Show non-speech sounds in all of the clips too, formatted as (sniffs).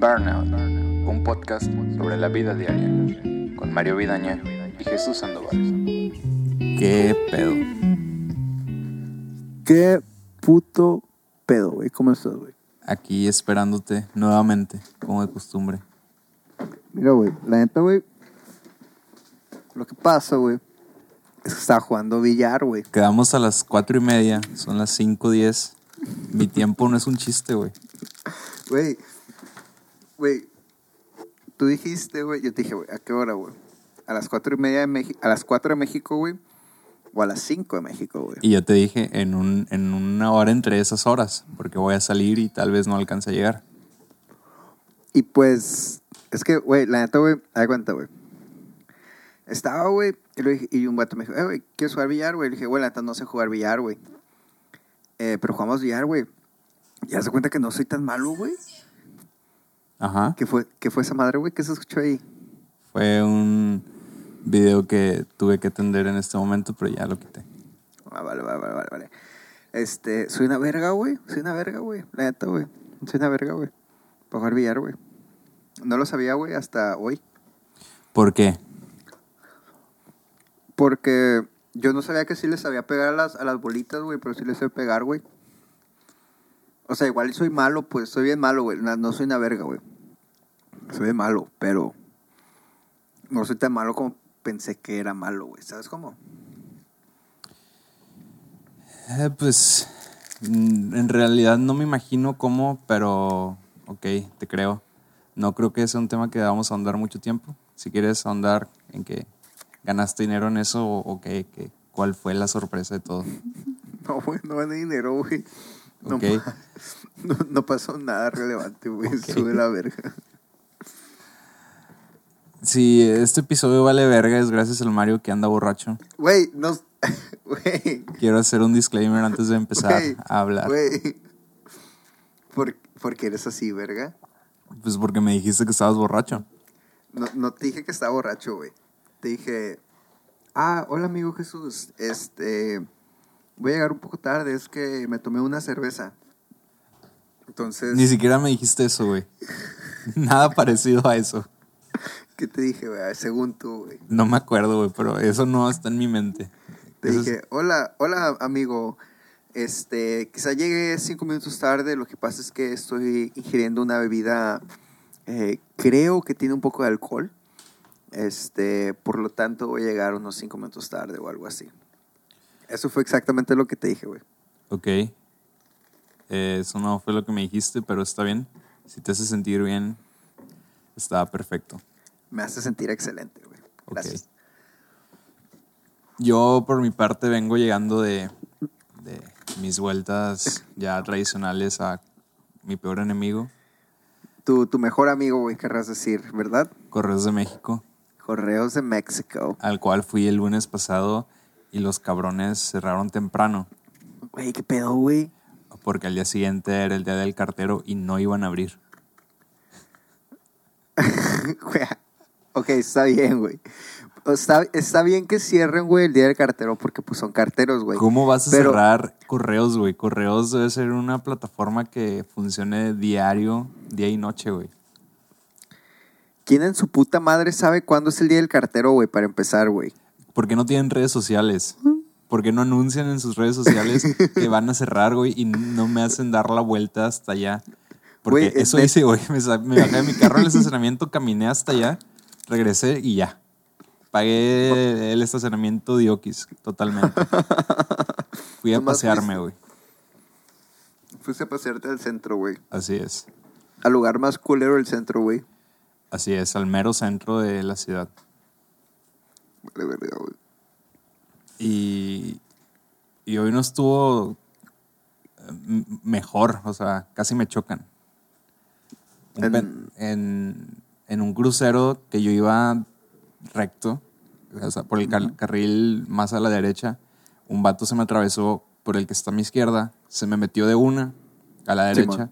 Burnout, un podcast sobre la vida diaria, con Mario Vidaña y Jesús Sandoval. ¿Qué pedo? ¿Qué puto pedo, güey? ¿Cómo estás, güey? Aquí esperándote nuevamente, como de costumbre. Mira, güey, la neta, güey. Lo que pasa, güey, es que estaba jugando billar, güey. Quedamos a las cuatro y media, son las cinco diez. Mi tiempo no es un chiste, güey. Güey, güey, tú dijiste, güey, yo te dije, güey, ¿a qué hora, güey? A las cuatro y media de México, a las cuatro de México, güey, o a las cinco de México, güey. Y yo te dije en, un, en una hora entre esas horas, porque voy a salir y tal vez no alcance a llegar. Y pues, es que, güey, la neta, güey, da cuenta, güey. Estaba, güey, y, y un vato me dijo, eh, güey, ¿quieres jugar billar, güey? Le dije, güey, la neta no sé jugar billar, güey. Eh, pero jugamos billar, güey. Y haz de cuenta que no soy tan malo, güey. Ajá. ¿Qué fue, ¿Qué fue esa madre, güey? ¿Qué se escuchó ahí? Fue un video que tuve que atender en este momento, pero ya lo quité. Ah, vale, vale, vale, vale, vale. Este, soy una verga, güey. Soy una verga, güey. La neta, güey. Soy una verga, güey. Para jugar billar, güey. No lo sabía, güey, hasta hoy. ¿Por qué? Porque yo no sabía que sí les sabía pegar a las, a las bolitas, güey, pero sí les sé pegar, güey. O sea, igual soy malo, pues soy bien malo, güey. No, no soy una verga, güey. Soy malo, pero no soy tan malo como pensé que era malo, güey. ¿Sabes cómo? Eh, pues mm, en realidad no me imagino cómo, pero ok, te creo. No creo que sea un tema que vamos a ahondar mucho tiempo. Si quieres ahondar en que ganaste dinero en eso o, o que, que- cuál fue la sorpresa de todo. (laughs) No, güey, no gané dinero, güey. No, Ok. pa- (laughs) no, no pasó nada relevante, güey. Ok. Sube la verga. Si este episodio vale verga es gracias al Mario que anda borracho. Güey, no. (laughs) Güey. Quiero hacer un disclaimer antes de empezar a hablar. Güey. ¿Por, ¿Por qué eres así, verga? Pues porque me dijiste que estabas borracho. No, no te dije que estaba borracho, güey. Te dije, ah, hola amigo Jesús, este, voy a llegar un poco tarde, es que me tomé una cerveza. Entonces, Ni siquiera me dijiste eso, güey. (laughs) Nada parecido a eso. ¿Qué te dije, güey? Según tú, güey. No me acuerdo, güey, pero eso no está en mi mente. Te Eso es- dije, hola, hola amigo, este, quizá llegue cinco minutos tarde, lo que pasa es que estoy ingiriendo una bebida, eh, creo que tiene un poco de alcohol, este, por lo tanto voy a llegar unos cinco minutos tarde o algo así. Eso fue exactamente lo que te dije, güey. Ok. Eh, eso no fue lo que me dijiste, pero está bien. Si te hace sentir bien, está perfecto. Me hace sentir excelente, güey. Gracias. Yo, por mi parte, vengo llegando de, de mis vueltas ya tradicionales a mi peor enemigo, Tu, tu mejor amigo, güey, querrás decir, ¿verdad? Correos de México, Correos de México. al cual fui el lunes pasado y los cabrones cerraron temprano, Güey, ¿qué pedo, güey? porque al día siguiente era el día del cartero y no iban a abrir. (laughs) Ok, está bien, güey. Está, está bien que cierren, güey, el día del cartero porque pues son carteros, güey. ¿Cómo vas a Pero- cerrar correos, güey? Correos debe ser una plataforma que funcione diario, día y noche, güey. ¿Quién en su puta madre sabe cuándo es el día del cartero, güey, para empezar, güey? ¿Por qué no tienen redes sociales? ¿Por qué no anuncian en sus redes sociales que van a cerrar, güey, y no me hacen dar la vuelta hasta allá? Porque eso es- hice, güey. Me, me bajé de mi carro al estacionamiento, caminé hasta allá, regresé y ya. Pagué el estacionamiento de Oquis, totalmente. (laughs) Fui a pasearme, güey. Fuiste a pasearte al centro, güey. Así es. Al lugar más culero del centro, güey. Así es, al mero centro de la ciudad. Vale, verga, güey. Y, y hoy no estuvo eh, m- mejor, o sea, casi me chocan. En, en un crucero que yo iba recto, o sea, por el car- carril más a la derecha, un vato se me atravesó por el que está a mi izquierda, se me metió de una a la derecha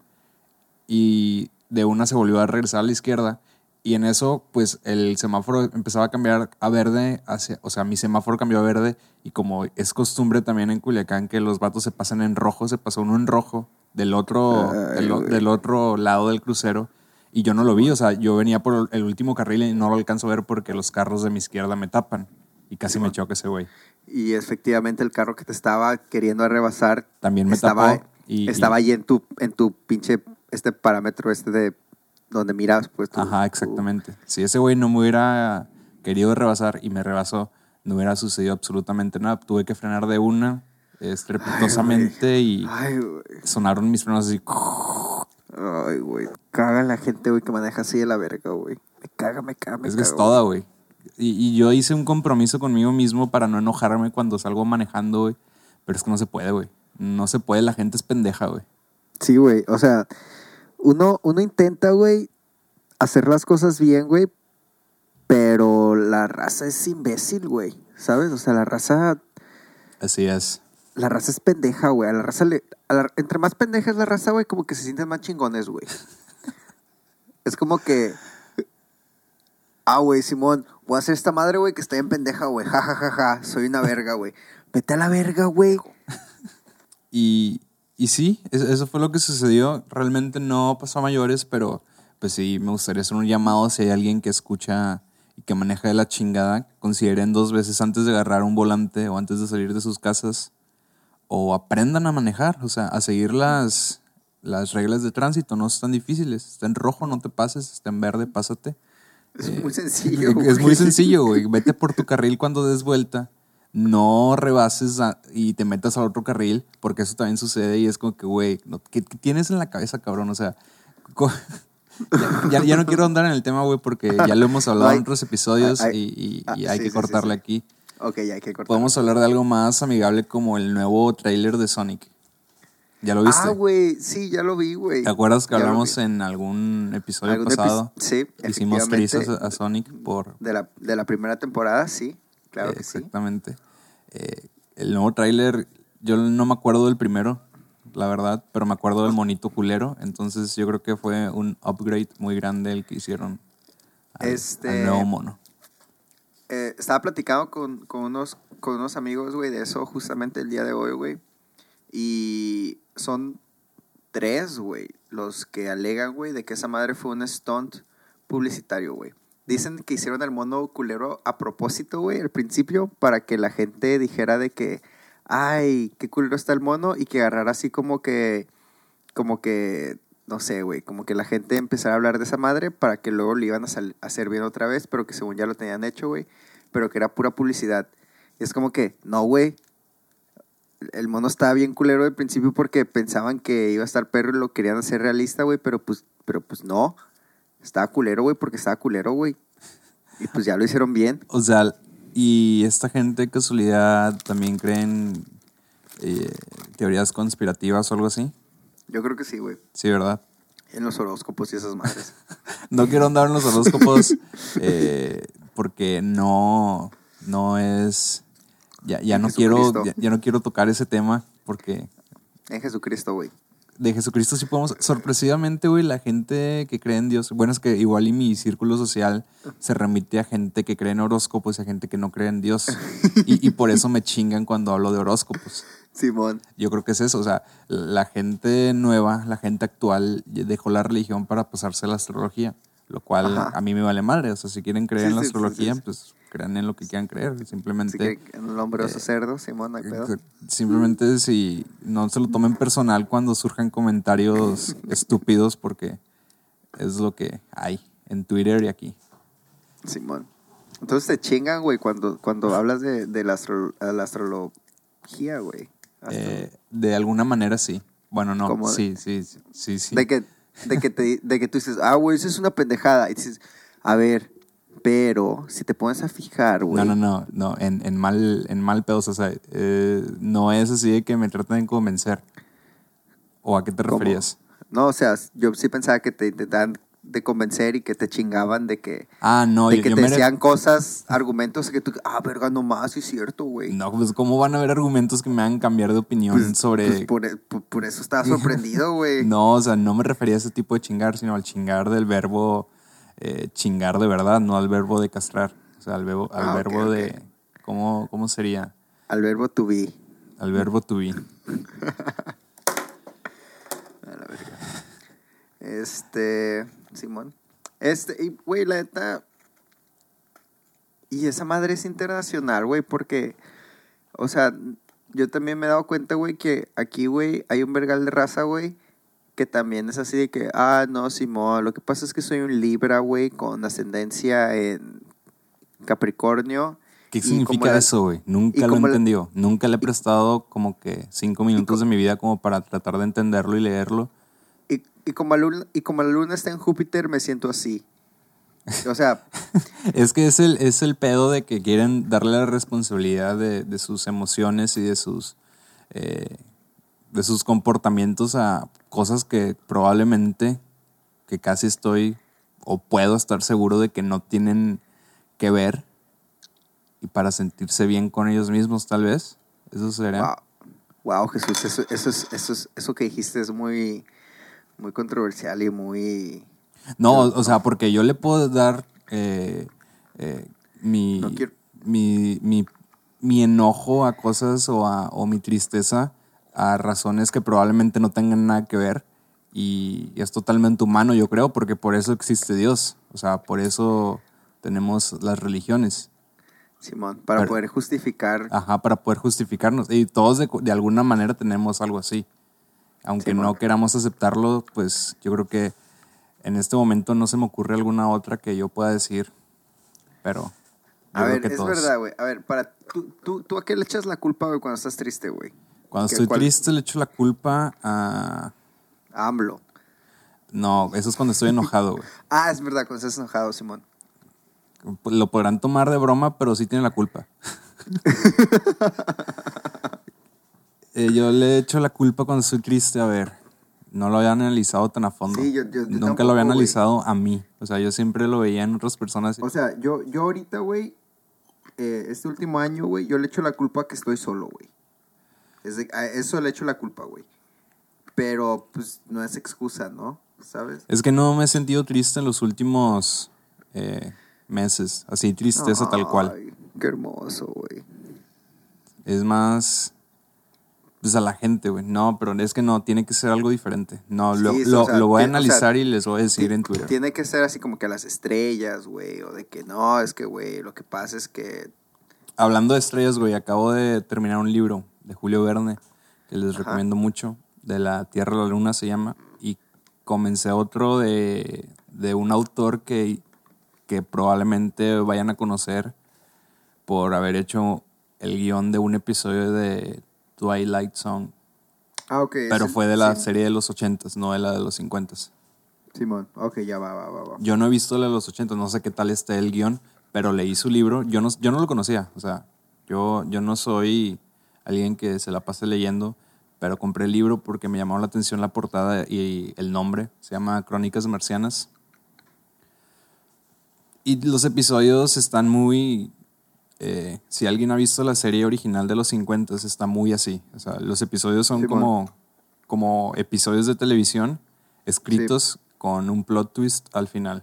y de una se volvió a regresar a la izquierda Y en eso, pues el semáforo empezaba a cambiar a verde, hacia, o sea, mi semáforo cambió a verde y como es costumbre también en Culiacán que los vatos se pasan en rojo, se pasó uno en rojo del otro, Ay, del otro lado del crucero Y yo no lo vi, o sea, yo venía por el último carril y no lo alcanzo a ver porque los carros de mi izquierda me tapan. Y casi me choca ese güey. Y efectivamente el carro que te estaba queriendo rebasar También me estaba, tapó y- estaba y- ahí en tu, en tu pinche este parámetro este de donde miras pues tu- Ajá, tu- exactamente. Si ese güey no me hubiera querido rebasar y me rebasó, no hubiera sucedido absolutamente nada. Tuve que frenar de una estrepitosamente y Ay, sonaron mis frenos así. Ay, güey. Caga la gente, güey, que maneja así de la verga, güey. Me caga, me caga, me Es que es toda, güey. Y, y yo hice un compromiso conmigo mismo para no enojarme cuando salgo manejando, güey. Pero es que no se puede, güey. No se puede, la gente es pendeja, güey. Sí, güey. O sea, uno, uno intenta, güey, hacer las cosas bien, güey. Pero la raza es imbécil, güey. ¿Sabes? O sea, la raza, Así es. La raza es pendeja, güey. A la raza le, a la- entre más pendeja es la raza, güey, como que se sienten más chingones, güey. es como que, ah, güey, Simón, voy a hacer esta madre, güey, que está bien pendeja, güey. Ja, ja, ja, ja. Soy una verga, güey. Vete a la verga, güey. Y, y sí, es- eso fue lo que sucedió. Realmente no pasó a mayores, pero pues sí, me gustaría hacer un llamado si hay alguien que escucha y que maneja de la chingada, consideren dos veces antes de agarrar un volante o antes de salir de sus casas o aprendan a manejar, o sea, a seguir las, las reglas de tránsito, no son tan difíciles. Está en rojo, no te pases, está en verde, pásate. Es muy sencillo, (laughs) Es güey. muy sencillo, güey. Vete por tu carril cuando des vuelta. No rebases a- y te metas al otro carril, porque eso también sucede y es como que, güey, no- ¿qué, qué tienes en la cabeza, cabrón? O sea, (laughs) ya, ya- ya no quiero andar en el tema, güey, porque ya lo hemos hablado hay- en otros episodios hay- y, y- y hay sí, que sí, cortarle sí. aquí. Ok, ya hay que cortar. Podemos hablar de algo más amigable como el nuevo tráiler de Sonic. ¿Ya lo viste? Ah, güey, sí, ya lo vi, güey. ¿Te acuerdas que Ya hablamos en algún episodio Algún epi- pasado? sí, Hicimos trizas a Sonic por, De la, de la primera temporada, sí. Claro que sí. Exactamente. Eh, el nuevo tráiler, yo no me acuerdo del primero, la verdad, pero me acuerdo del monito culero. Entonces yo creo que fue un upgrade muy grande el que hicieron al, Este- al nuevo mono. Eh, estaba platicando con, con unos, con unos amigos, güey, de eso justamente el día de hoy, güey. Y son tres, güey, los que alegan, güey, de que esa madre fue un stunt publicitario, güey. Dicen que hicieron el mono culero a propósito, güey, al principio, para que la gente dijera de que, ay, qué culero está el mono, y que agarrara así como que, como que, no sé, güey, como que la gente empezara a hablar de esa madre para que luego le iban a hacer bien otra vez, pero que según ya lo tenían hecho, güey, pero que era pura publicidad. Y es como que, no, güey, el mono estaba bien culero al principio porque pensaban que iba a estar perro y lo querían hacer realista, güey, pero pues, pero pues no. Estaba culero, güey, porque estaba culero, güey. Y pues ya lo hicieron bien. O sea, y esta gente casualidad también creen eh, teorías conspirativas o algo así. Yo creo que sí, güey. Sí, ¿verdad? En los horóscopos y esas madres. (laughs) No quiero andar en los horóscopos eh, porque no, no es... Ya, ya no quiero, ya no quiero tocar ese tema porque en Jesucristo, güey. de Jesucristo sí podemos... Sorpresivamente, güey, la gente que cree en Dios... Bueno, es que igual y mi círculo social se remite a gente que cree en horóscopos y a gente que no cree en Dios. (laughs) Y, y por eso me chingan cuando hablo de horóscopos. Simón. Yo creo que es eso, o sea, la gente nueva, la gente actual dejó la religión para pasarse a la astrología, lo cual Ajá. a mí me vale madre, o sea, si quieren creer Sí, en la sí, astrología, sí, pues crean en lo que quieran creer, simplemente que en el hombre oso cerdo, Simón, no hay pedo. simplemente si no se lo tomen personal cuando surjan comentarios (laughs) estúpidos porque es lo que hay en Twitter y aquí. Simón. Entonces te chingan, güey, cuando, cuando hablas de, de la, astro- la astrología, güey. Eh, de alguna manera sí. Bueno, no, ¿Cómo? sí, sí, sí, sí, sí. De que, de que te, de que tú dices, ah, güey, eso es una pendejada. Y dices, a ver, pero si te pones a fijar, güey. No, no, no, no, en, en mal, en mal pedos, o sea, eh, no es así de que me traten de convencer. ¿O a qué te ¿Cómo? referías? No, o sea, yo sí pensaba que te intentaban de convencer y que te chingaban de que, Ah, no, de yo, que yo te me decían cosas, argumentos que tú, ah, verga, no más, sí es cierto, güey. No, pues cómo van a haber argumentos que me hagan cambiar de opinión Pues- sobre... pues por, e- por- por eso estaba (laughs) sorprendido, güey. No, o sea, no me refería a ese tipo de chingar, sino al chingar del verbo eh, chingar de verdad, no al verbo de castrar. O sea, al verbo, al Ah, verbo de... ¿cómo, ¿Cómo sería? Al verbo to be. Al verbo to be. (laughs) Este, Simón. Este, y, güey, la neta. Y esa madre es internacional, güey, porque, o sea, yo también me he dado cuenta, güey, que aquí, güey, hay un vergal de raza, güey, que también es así de que, ah, no, Simón, lo que pasa es que soy un Libra, güey, con ascendencia en Capricornio. ¿Qué significa la- eso, güey? Nunca lo he como la- entendido. Nunca le he prestado como que cinco minutos de mi vida como para tratar de entenderlo y leerlo. Y, como la luna, y como la luna está en Júpiter, me siento así. O sea, (laughs) Es que es el, es el pedo de que quieren darle la responsabilidad de, de sus emociones y de sus, eh, de sus comportamientos a cosas que probablemente, que casi estoy o puedo estar seguro de que no tienen que ver y para sentirse bien con ellos mismos tal vez. Eso sería. wow, wow Jesús, eso, eso, es, eso, es- eso que dijiste es muy, muy controversial y muy... No, o sea, porque yo le puedo dar eh, eh, mi, No mi, mi, mi enojo a cosas o, a, o mi tristeza a razones que probablemente no tengan nada que ver y, y es totalmente humano, yo creo, porque por eso existe Dios. O sea, por eso tenemos las religiones. Simón, para Pero- poder justificar... Ajá, para poder justificarnos. Y todos de, de alguna manera tenemos algo así. Aunque no queramos aceptarlo, pues yo creo que en este momento no se me ocurre alguna otra que yo pueda decir. Pero yo a ver, que es todos. verdad, güey. A ver, para, ¿tú, tú, ¿tú a qué le echas la culpa, güey, cuando estás triste, güey? Cuando ¿Qué- estoy cuál? triste le echo la culpa a... A AMLO. No, eso es cuando estoy enojado, güey. (laughs) Ah, es verdad, cuando estás enojado, Simón. Lo podrán tomar de broma, pero sí tienen la culpa. (laughs) Eh, yo le echo la culpa cuando estoy triste, a ver. No lo había analizado tan a fondo. Sí, yo- yo- yo Nunca lo había analizado a mí. O sea, yo siempre lo veía en otras personas. O sea, yo, yo ahorita, güey, eh, este último año, güey, yo le echo la culpa a que estoy solo, güey. Eso le echo la culpa, güey. Pero, pues, no es excusa, ¿no? ¿Sabes? Es que no me he sentido triste en los últimos eh, meses. Así, tristeza tal cual. Qué hermoso, güey. Es más. Pues a la gente, güey. No, pero es que no, tiene que ser algo diferente. No, lo, Sí, lo- o sea, lo voy a ti- o sea, analizar y les voy a decir en Twitter. Tiene que ser así como que a las estrellas, güey. O de que no, es que, güey, lo que pasa es que. Hablando de estrellas, güey, acabo de terminar un libro de Julio Verne que les Ajá. recomiendo mucho. De la Tierra a la Luna se llama. Y comencé otro de, de un autor que, que probablemente vayan a conocer por haber hecho el guion de un episodio de Twilight Zone. Ah, ok. Pero fue de la sí, serie de los 80s, no de la de los 50s. Simón, ok, ya va, va, va, va. Yo no he visto la de los 80s, no sé qué tal esté el guion, pero leí su libro. Yo no, yo no lo conocía, o sea, yo, yo no soy alguien que se la pase leyendo, pero compré el libro porque me llamó la atención la portada y el nombre. Se llama Crónicas Marcianas. Y los episodios están muy... eh, si alguien ha visto la serie original de los 50 está muy así. O sea, los episodios son Sí, como, como episodios de televisión escritos con un plot twist al final.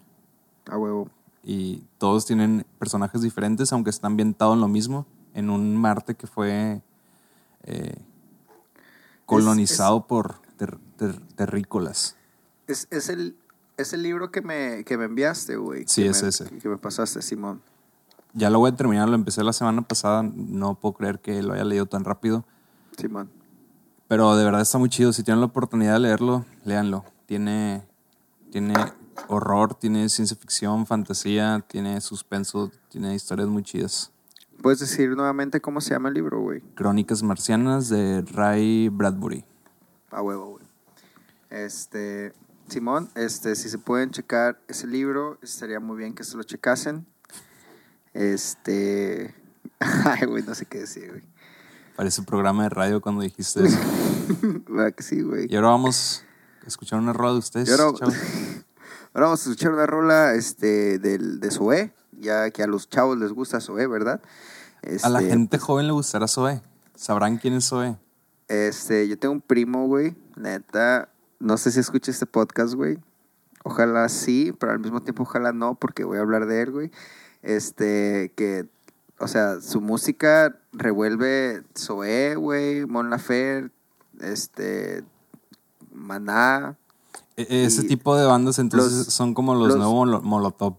A huevo. Y todos tienen personajes diferentes, aunque está ambientado en lo mismo, en un Marte que fue eh, colonizado por ter- ter- terrícolas. Es, es el, es el libro que me, que me enviaste, güey. Sí, que es me- ese. Que me pasaste, Simón. Ya lo voy a terminar, lo empecé la semana pasada, no puedo creer que lo haya leído tan rápido. Simón. Pero de verdad está muy chido. Si tienen la oportunidad de leerlo, léanlo. Tiene, tiene horror, tiene ciencia ficción, fantasía, tiene suspenso, tiene historias muy chidas. ¿Puedes decir nuevamente cómo se llama el libro, güey? Crónicas Marcianas de Ray Bradbury. A huevo, güey. Este, Simón, este, si se pueden checar ese libro, estaría muy bien que se lo checasen. Este, (laughs) ay, güey, no sé qué decir, güey. Parece un programa de radio cuando dijiste eso. (laughs) ¿Verdad que sí, güey? Y ahora vamos a escuchar una rueda de ustedes. (laughs) Ahora, vamos a escuchar una rola este, del, de Zoé, ya que a los chavos les gusta Zoé, ¿verdad? A la Este, gente joven le gustará Zoe. Sabrán quién es Zoe. Este, yo tengo un primo, güey, neta, no sé si escucha este podcast, güey. Ojalá sí, pero al mismo tiempo ojalá no, porque voy a hablar de él, güey. Este, que, o sea, su música revuelve Zoé, güey, Mon Laferte, este, Maná. E- Ese tipo de bandas entonces los- son como los, los- nuevos Molo- Molotov.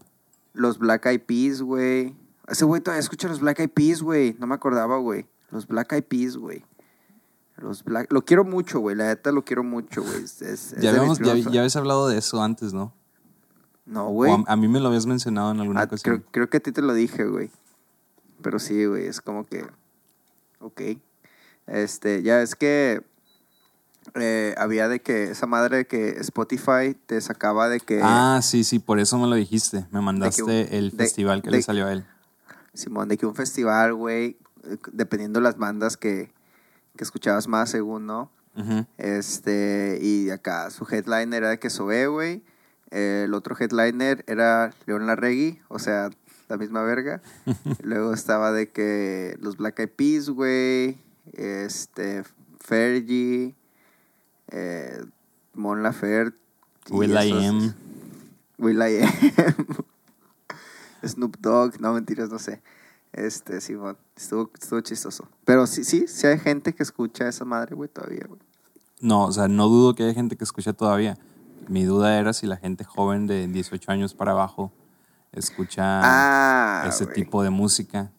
Los Black Eyed Peas, güey. Ese güey todavía escucha los Black Eyed Peas, güey. No me acordaba, güey. Los Black Eyed Peas, güey. Los Black... Lo quiero mucho, güey. La neta lo quiero mucho, güey. Es, es- es Ya, habíamos, ya, ya habías hablado de eso antes, ¿no? No, güey. a, a mí me lo habías mencionado en alguna Ah, ocasión. creo, creo que a ti te lo dije, güey. Pero sí, güey, es como que. Ok. Este, ya es que. eh, había de que esa madre de que Spotify te sacaba de que. Ah, sí, sí, por eso me lo dijiste. Me mandaste un- el de- festival que de- le salió a él. Simón, de que un festival, güey, dependiendo las bandas que, que escuchabas más, según, ¿no? Este, y acá su headliner era de que Zoé, güey. El otro headliner era León Larregui, o sea, la misma verga. (laughs) Luego estaba de que los Black Eyed Peas, güey. Este, Fergie, eh, Mon Laferte. Will I Am. Will I Am. (laughs) Snoop Dogg, no mentiras, no sé. Este, Simón, estuvo, estuvo chistoso. Pero sí, sí, sí hay gente que escucha esa madre, güey, todavía, güey. No, o sea, no dudo que haya gente que escucha todavía. Mi duda era si la gente joven de 18 años para abajo escucha Ah, ese tipo de música.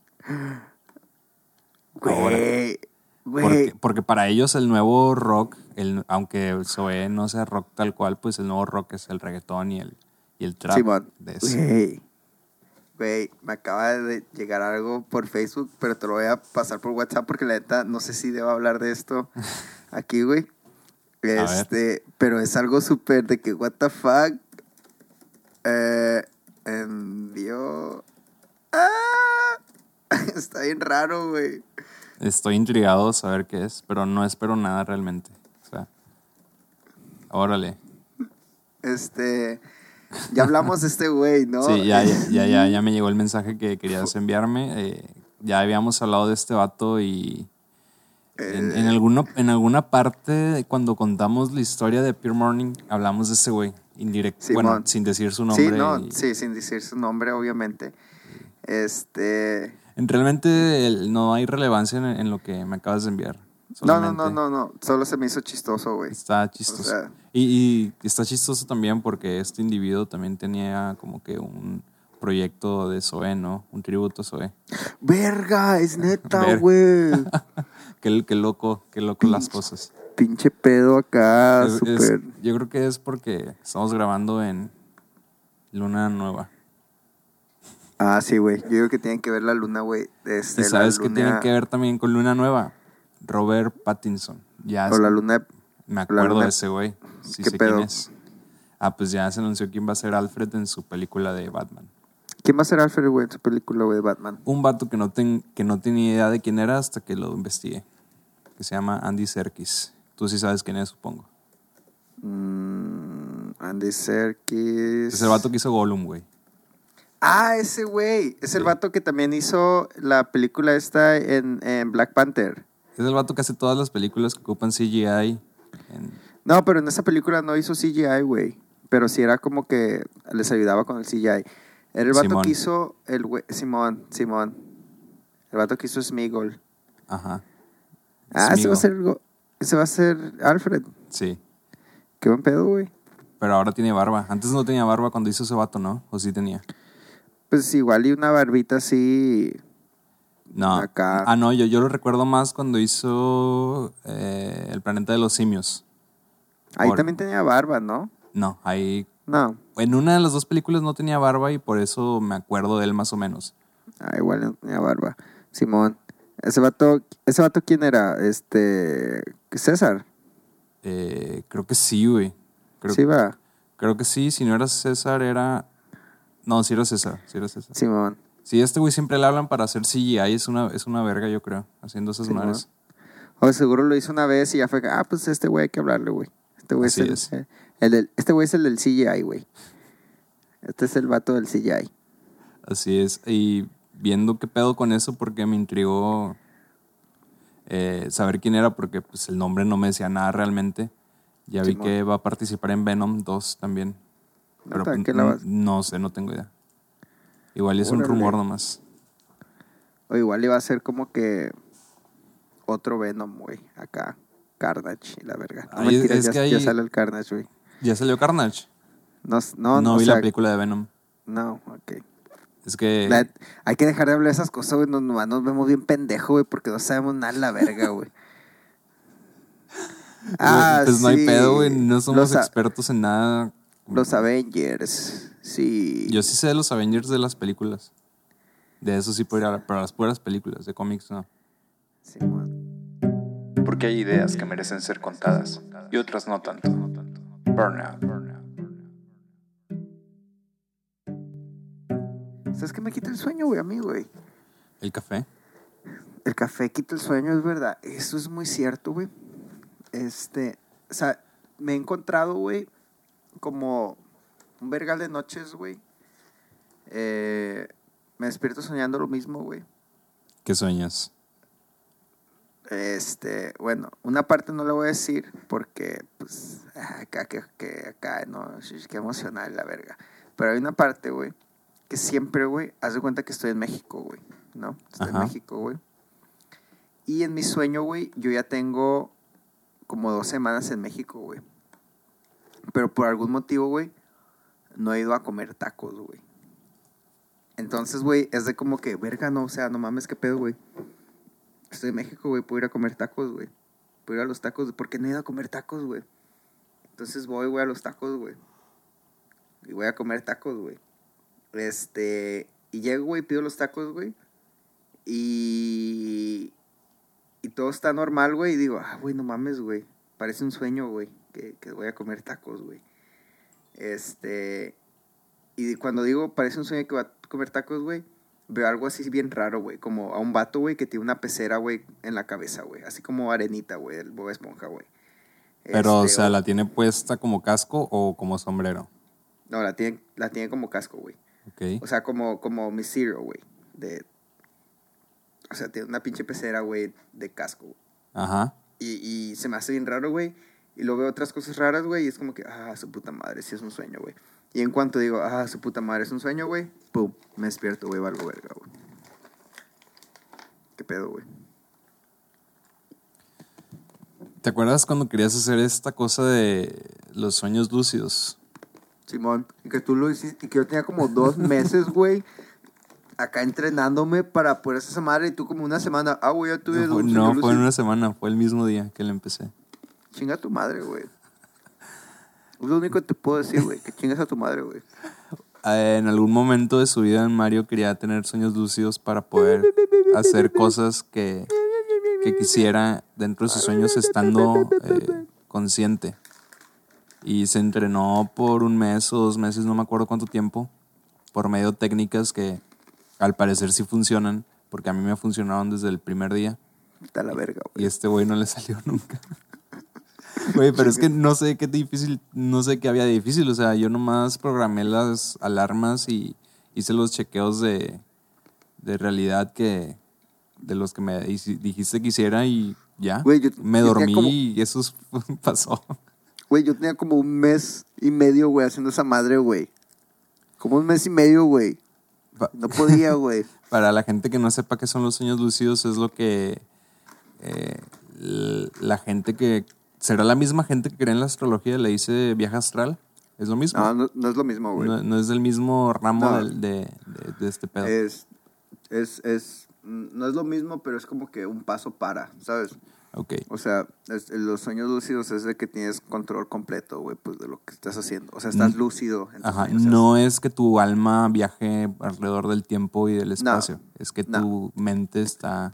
Güey. Porque, porque para ellos el nuevo rock, el, aunque Zoé no sea rock tal cual, pues el nuevo rock es el reggaetón y el, y el trap. Simón, güey. Güey, me acaba de llegar algo por Facebook, pero te lo voy a pasar por WhatsApp porque la neta no sé si debo hablar de esto aquí, güey. Este, pero es algo súper de que, what the fuck. Eh, envió. ¡Ah! (laughs) Está bien raro, güey. Estoy intrigado de saber qué es, pero no espero nada realmente. O sea, órale. Este. Ya hablamos de este güey, ¿no? Sí, ya, ya, ya, ya, ya (laughs) me llegó el mensaje que querías enviarme. eh, ya habíamos hablado de este vato y en, Eh. en, alguno- en alguna parte cuando contamos la historia de Pure Morning hablamos de ese güey, indirecto, bueno, sin decir su nombre. Sí, no, y- sí, sin decir su nombre, obviamente. Este. en- realmente el- no hay relevancia en, en lo que me acabas de enviar. No, no, no, no, no. Solo se me hizo chistoso, güey. Está chistoso. O sea- y, y está chistoso también porque este individuo también tenía como que un proyecto de Zoé, ¿no? Un tributo a Zoé. Verga, es neta, (laughs) güey. (laughs) Qué, qué loco, qué loco las cosas. Pinche pedo acá, Es- yo creo que es porque estamos grabando en Luna Nueva. Ah, sí, güey. Yo digo que tienen que ver la luna, güey. Este, ¿Y sabes qué luna- tiene que ver también con Luna Nueva? Robert Pattinson. Ya O la luna. me acuerdo luna- de ese güey. Sí ¿Qué sé pedo? quién es. Ah, pues ya se anunció quién va a ser Alfred en su película de Batman. ¿Quién va a ser Alfred, güey, en su película, güey, de Batman? Un vato que no, ten- que no tenía idea de quién era hasta que lo investigué. Que se llama Andy Serkis. Tú sí sabes quién es, supongo. Mm, Andy Serkis. Es el vato que hizo Gollum, güey. Ah, ese güey. Es el Sí. vato que también hizo la película esta en, en Black Panther. Es el vato que hace todas las películas que ocupan CGI. en- No, pero en esa película no hizo CGI, güey. Pero sí era como que les ayudaba con el CGI. Era el vato Simón. que hizo el güey. Simón, Simón. El vato que hizo Smigol. Ajá. Ah, ese va, a ser, ese va a ser Alfred. Sí. Qué buen pedo, güey. Pero ahora tiene barba. Antes no tenía barba cuando hizo ese vato, ¿no? ¿O sí tenía? Pues igual y una barbita así. No. Acá. Ah, no, yo, yo lo recuerdo más cuando hizo eh, El planeta de los simios. Ahí Por- también tenía barba, ¿no? No, ahí. No. En una de las dos películas no tenía barba y por eso me acuerdo de él más o menos. Ah, igual no tenía barba. Simón. Ese vato, ese vato quién era? Este. César. Eh, creo que sí, güey. Creo, Sí, va. creo que sí. Si no era César, era. No, sí era César. Sí era César. Simón. Sí, este güey siempre le hablan para hacer CGI. Es una, es una verga, yo creo. Haciendo esas madres. O seguro lo hizo una vez y ya fue. que, Ah, pues este güey hay que hablarle, güey. Este güey es, el, es. eh, el del- este güey es el del CGI, güey. Este es el vato del CGI. Así es. Y viendo qué pedo con eso, porque me intrigó eh, saber quién era, porque pues, el nombre no me decía nada realmente. Ya vi Simón. que va a participar en Venom 2 también. Pero pues, ¿Qué la n- vas- no sé, no tengo idea. Igual es un rumor nomás. O igual iba a ser como que otro Venom, güey. Acá. Carnage y la verga. No, Ay, es- mentiras, es ya, que ya hay- sale el Carnage, güey. ¿Ya salió Carnage? No, no, No, vi sea, la película de Venom. No, ok. Es que... La- hay que dejar de hablar de esas cosas, güey. Nos, nomás nos vemos bien pendejo, güey, porque no sabemos nada de la verga, güey. (laughs) pues no hay Ah, sí. pedo, güey. No somos Los, expertos en nada. los Avengers, sí. Yo sí sé de los Avengers de las películas. De eso sí podría hablar, pero las puras películas, de cómics no. Simón. Porque hay ideas que merecen ser contadas y otras no tanto. Burnout. ¿Sabes qué me quita el sueño, güey, a mí, güey? El café. El café quita el sueño, es verdad. Eso es muy cierto, güey. Este, o sea, me he encontrado, güey, como un vergal de noches, güey. Eh, me despierto soñando lo mismo, güey. ¿Qué sueñas? Este, bueno, una parte no la voy a decir porque, pues, ah, acá, que, que acá, no, qué emocional la verga. Pero hay una parte, güey, que siempre, güey, haz de cuenta que estoy en México, güey, ¿no? Estoy en. México, güey. Y en mi sueño, güey, yo ya tengo como dos semanas en México, güey. Pero por algún motivo, güey, no he ido a comer tacos, güey. Entonces, güey, es de como que, verga, no, o sea, no mames, qué pedo, güey. Estoy en México, güey, puedo ir a comer tacos, güey. Puedo ir a los tacos, ¿por qué no he ido a comer tacos, güey? Entonces voy, güey, a los tacos, güey. Y voy a comer tacos, güey. Este, y llego, güey, pido los tacos, güey. Y, y todo está normal, güey. Y digo, ah, güey, no mames, güey. Parece un sueño, güey, que, que voy a comer tacos, güey. Este, y cuando digo, parece un sueño que voy a comer tacos, güey, veo algo así bien raro, güey. Como a un vato, güey, que tiene una pecera, güey, en la cabeza, güey. Así como arenita, güey, el Bob Esponja, güey. Pero, o Este, sea, ¿la tiene puesta como casco o como sombrero? No, la tiene, la tiene como casco, güey. O sea, como, como Mysterio, güey. De... O sea, tiene una pinche pecera, güey, de casco. güey. Ajá. Y, y se me hace bien raro, güey. Y luego veo otras cosas raras, güey. Y es como que, ah, su puta madre, sí es un sueño, güey. Y en cuanto digo, ah, su puta madre es un sueño, güey, pum, me despierto, güey, valgo verga, güey. ¿Qué pedo, güey? ¿Te acuerdas cuando querías hacer esta cosa de los sueños lúcidos? Simón, y que tú lo hiciste, y que yo tenía como dos meses, güey, acá entrenándome para poder hacer esa madre. Y tú como una semana, ah, güey, ya tuve No, fue, no, fue en una semana, fue el mismo día que le empecé. Chinga a tu madre, güey. Es lo único que te puedo decir, güey, que chingas a tu madre, güey. (laughs) Eh, En algún momento de su vida, Mario quería tener sueños lúcidos para poder hacer cosas que, que quisiera dentro de sus sueños estando eh, consciente. Y se entrenó por un mes o dos meses, no me acuerdo cuánto tiempo, por medio de técnicas que al parecer sí funcionan, porque a mí me funcionaron desde el primer día. Está la verga, Y güey. a este güey no le salió (laughs) nunca. Güey, pero es que no sé qué difícil, no sé qué había de difícil. O sea, yo nomás programé las alarmas y hice los chequeos de, de realidad que de los que me dijiste que hiciera y ya. Güey, yo- me dormí como- y eso es- (laughs) pasó. Güey, yo tenía como un mes y medio, güey, haciendo esa madre, güey. Como un mes y medio, güey. No podía, (laughs) güey. Para la gente que no sepa qué son los sueños lúcidos, es lo que eh, la gente que... ¿Será la misma gente que cree en la astrología le dice viaje astral? ¿Es lo mismo? No, no, no es lo mismo, güey. No, no es del mismo ramo No. del- de, de- de este pedo. Es, es, es, mm, no es lo mismo, pero es como que un paso para, ¿sabes? Ok. O sea, es- los sueños lúcidos es de que tienes control completo, güey, pues de lo que estás haciendo. O sea, estás Mm. lúcido. Ajá. No es que tu alma viaje alrededor del tiempo y del espacio. es que no. tu mente está...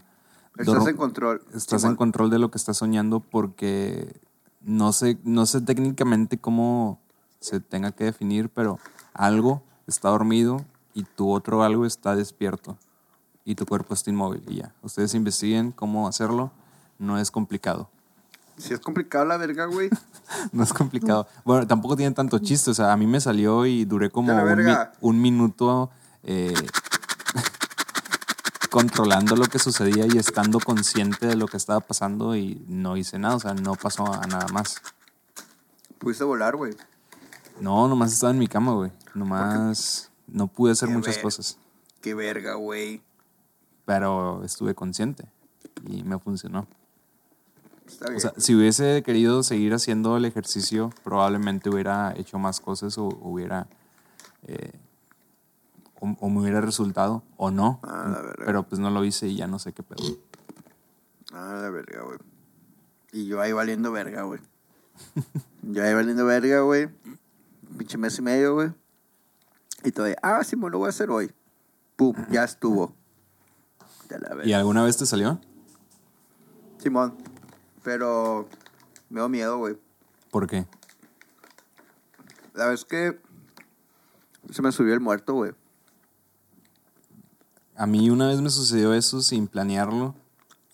Estás en control. Estás en control de lo que estás soñando porque no sé, no sé técnicamente cómo se tenga que definir, pero algo está dormido y tu otro algo está despierto y tu cuerpo está inmóvil y ya. Ustedes investiguen cómo hacerlo, no es complicado. Si es complicado la verga, güey. (laughs) No es complicado. Bueno, tampoco tiene tanto chiste. O sea, a mí me salió y duré como un, mi- un minuto eh, (laughs) controlando lo que sucedía y estando consciente de lo que estaba pasando y no hice nada. O sea, no pasó a nada más. Pudiste volar, güey. No, nomás estaba en mi cama, güey. Nomás no pude hacer Qué muchas ver- cosas. Qué verga, güey. Pero estuve consciente y me funcionó. Está bien. O sea, si hubiese querido seguir haciendo el ejercicio, probablemente hubiera hecho más cosas o hubiera. eh, o, o me hubiera resultado, o no. Ah, la verga. Pero pues no lo hice y ya no sé qué pedo. Ah, la verga, güey. Y yo ahí valiendo verga, güey. yo ahí valiendo verga, güey. Pinche mes y medio, güey. Y todavía, ah, sí, me lo voy a hacer hoy. Pum, ya estuvo. La verga. ¿Y alguna vez te salió? Simón. Pero me dio miedo, güey. ¿Por qué? La vez que se me subió el muerto, güey. A mí una vez me sucedió eso sin planearlo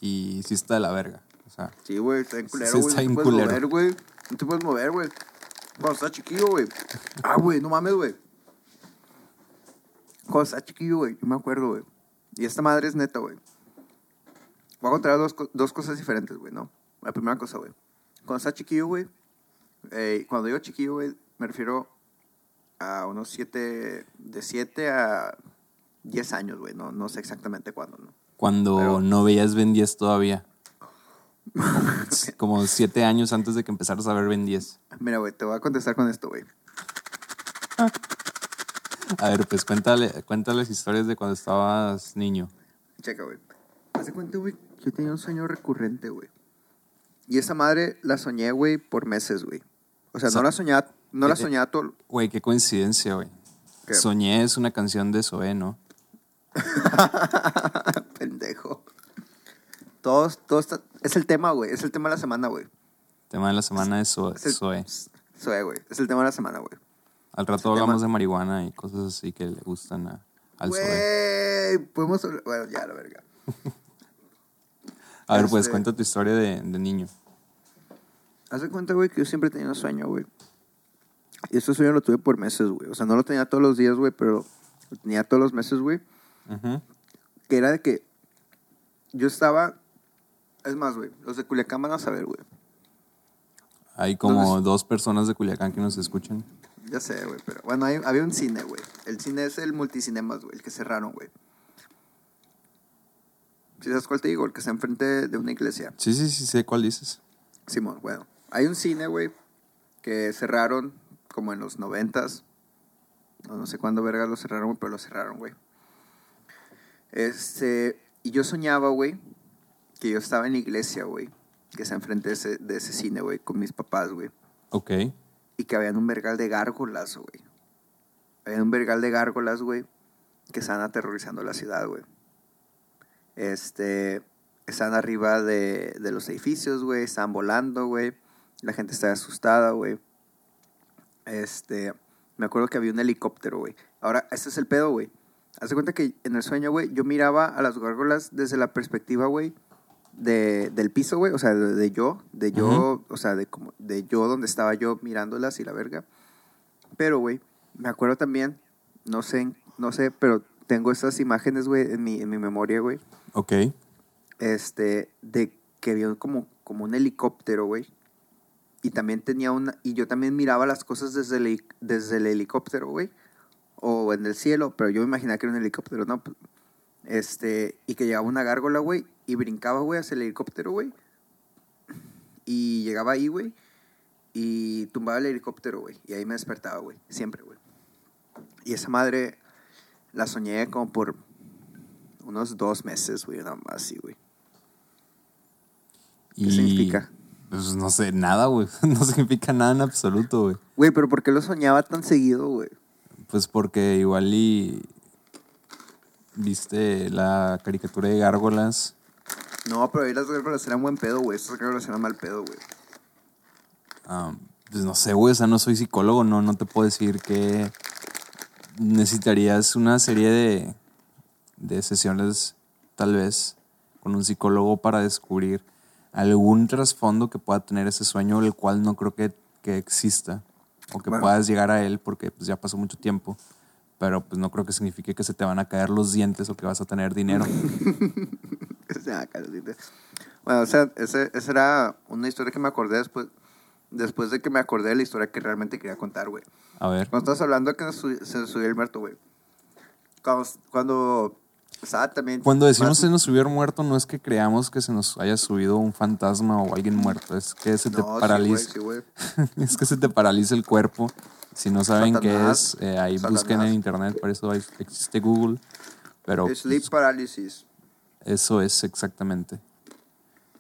y sí está de la verga. O sea, Sí, güey, está en culero, Sí, güey. está no bien te puedes culero. mover, güey. No te puedes mover, güey. Cuando estás chiquillo, güey. Ah, güey, no mames, güey. Cuando estás chiquillo, güey. Yo me acuerdo, güey. Y esta madre es neta, güey. Voy a contar dos, dos cosas diferentes, güey, ¿no? La primera cosa, güey. Cuando estás chiquillo, güey. eh, cuando digo chiquillo, güey, me refiero a unos siete... De siete a diez años, güey. No, no sé exactamente cuándo, ¿no? cuando Pero- no veías Ben 10 todavía. (laughs) Como siete años antes de que empezaras a ver Ben 10. Mira, güey, te voy a contestar con esto, güey. A ver, pues cuéntale, cuéntale las historias de cuando estabas niño. Checa, güey. Hace cuenta, güey, que yo tenía un sueño recurrente, güey. Y esa madre la soñé, güey, por meses, güey. O sea, no la soñaba, no la soñaba todo. Güey, qué coincidencia, güey. Soñé es una canción de Zoé, ¿no? (laughs) Pendejo. Todo, todo está, es el tema, güey. Es el tema de la semana, güey. Tema de la semana es Zoé. Zoé, güey. Es el tema de la semana, güey. Al rato hablamos tema. de marihuana y cosas así que le gustan a, al. Güey, podemos Bueno, ya, la verga. (laughs) A ver, pues este- cuenta tu historia de, de niño. Hace cuenta, güey, que yo siempre tenía un sueño, güey. Y ese sueño lo tuve por meses, güey. O sea, no lo tenía todos los días, güey, pero lo tenía todos los meses, güey. Ujú. que era de que yo estaba, es más, güey, los de Culiacán van a saber, güey. Hay como Entonces- dos personas de Culiacán que nos escuchan. Ya sé, güey, pero bueno, hay- había un cine, güey. El cine es el multicinemas, güey, el que cerraron, güey. ¿Sí sabes cuál te digo? El que está enfrente de una iglesia. Sí, sí, sí, sé cuál dices. Simón, bueno. Hay un cine, güey, que cerraron como en los noventas. No, no sé cuándo verga lo cerraron, pero lo cerraron, güey. Este, y yo soñaba, güey, que yo estaba en la iglesia, güey, que está enfrente de ese, de ese cine, güey, con mis papás, güey. Ok. Y que habían un vergal de gárgolas, güey. Había un vergal de gárgolas, güey, que estaban aterrorizando la ciudad, güey. Este, estaban arriba de, de los edificios, güey, estaban volando, güey. La gente estaba asustada, güey. Este, me acuerdo que había un helicóptero, güey. Ahora, este es el pedo, güey. Haz de cuenta que en el sueño, güey, yo miraba a las gárgolas desde la perspectiva, güey, de, del piso, güey. O sea, de, de yo, de yo, o sea, de, como, de yo donde estaba yo mirándolas y la verga. Pero, güey, me acuerdo también, no sé, no sé, pero tengo estas imágenes, güey, en mi, en mi memoria, güey Ok. este, de que vio como, como un helicóptero, güey. Y también tenía una, y yo también miraba las cosas desde el, desde el helicóptero, güey. O en el cielo, pero yo me imaginaba que era un helicóptero, ¿no? Este, y que llegaba una gárgola, güey, y brincaba, güey, hacia el helicóptero, güey. Y llegaba ahí, güey, y tumbaba el helicóptero, güey. Y ahí me despertaba, güey, siempre, güey. Y esa madre la soñé como por unos dos meses, güey, nada más, sí, güey. ¿Qué Y- significa? Pues no sé, nada, güey. (laughs) No significa nada en absoluto, güey. Güey, pero ¿por qué lo soñaba tan seguido, güey? Pues porque igual y viste la caricatura de gárgolas. No, pero ahí las gárgolas eran buen pedo, güey. Estas gárgolas eran mal pedo, güey. Ah, pues no sé, güey, o sea, no soy psicólogo, no, no te puedo decir que necesitarías una serie de, de sesiones, tal vez, con un psicólogo para descubrir algún trasfondo que pueda tener ese sueño, el cual no creo que, que exista, o que Bueno. puedas llegar a él porque pues, ya pasó mucho tiempo, pero pues no creo que signifique que se te van a caer los dientes o que vas a tener dinero. (laughs) Bueno, o sea, ese- esa era una historia que me acordé después, después de que me acordé de la historia que realmente quería contar, güey. A ver, Cuando estás hablando de que se subió el muerto, güey. Cuando, cuando Exactamente. Cuando decimos Más- se nos subió muerto, no es que creamos que se nos haya subido un fantasma o alguien muerto, es que se te No, sí, güey, paraliza, sí, güey. (laughs) es que se te paraliza el cuerpo. Si no saben qué es, eh, ahí Satanás. busquen en internet, para eso hay- existe Google. Pero Sleep pues, paralysis. eso es exactamente.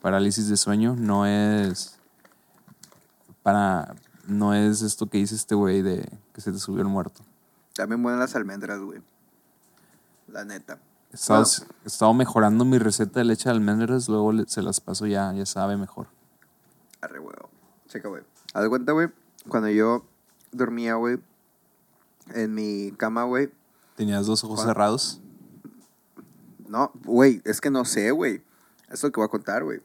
Parálisis de sueño no es para no es esto que dice este güey de que se te subió el muerto. También buenas las almendras, güey. La neta. He estado, Bueno. he estado mejorando mi receta de leche de almendras, luego se las paso ya, ya sabe mejor. Arre, güey. Checa, güey. Haz de cuenta, güey, cuando yo dormía, güey, en mi cama, güey. ¿Tenías dos ojos cerrados? No, güey, es que no sé, güey. Es lo que voy a contar, güey.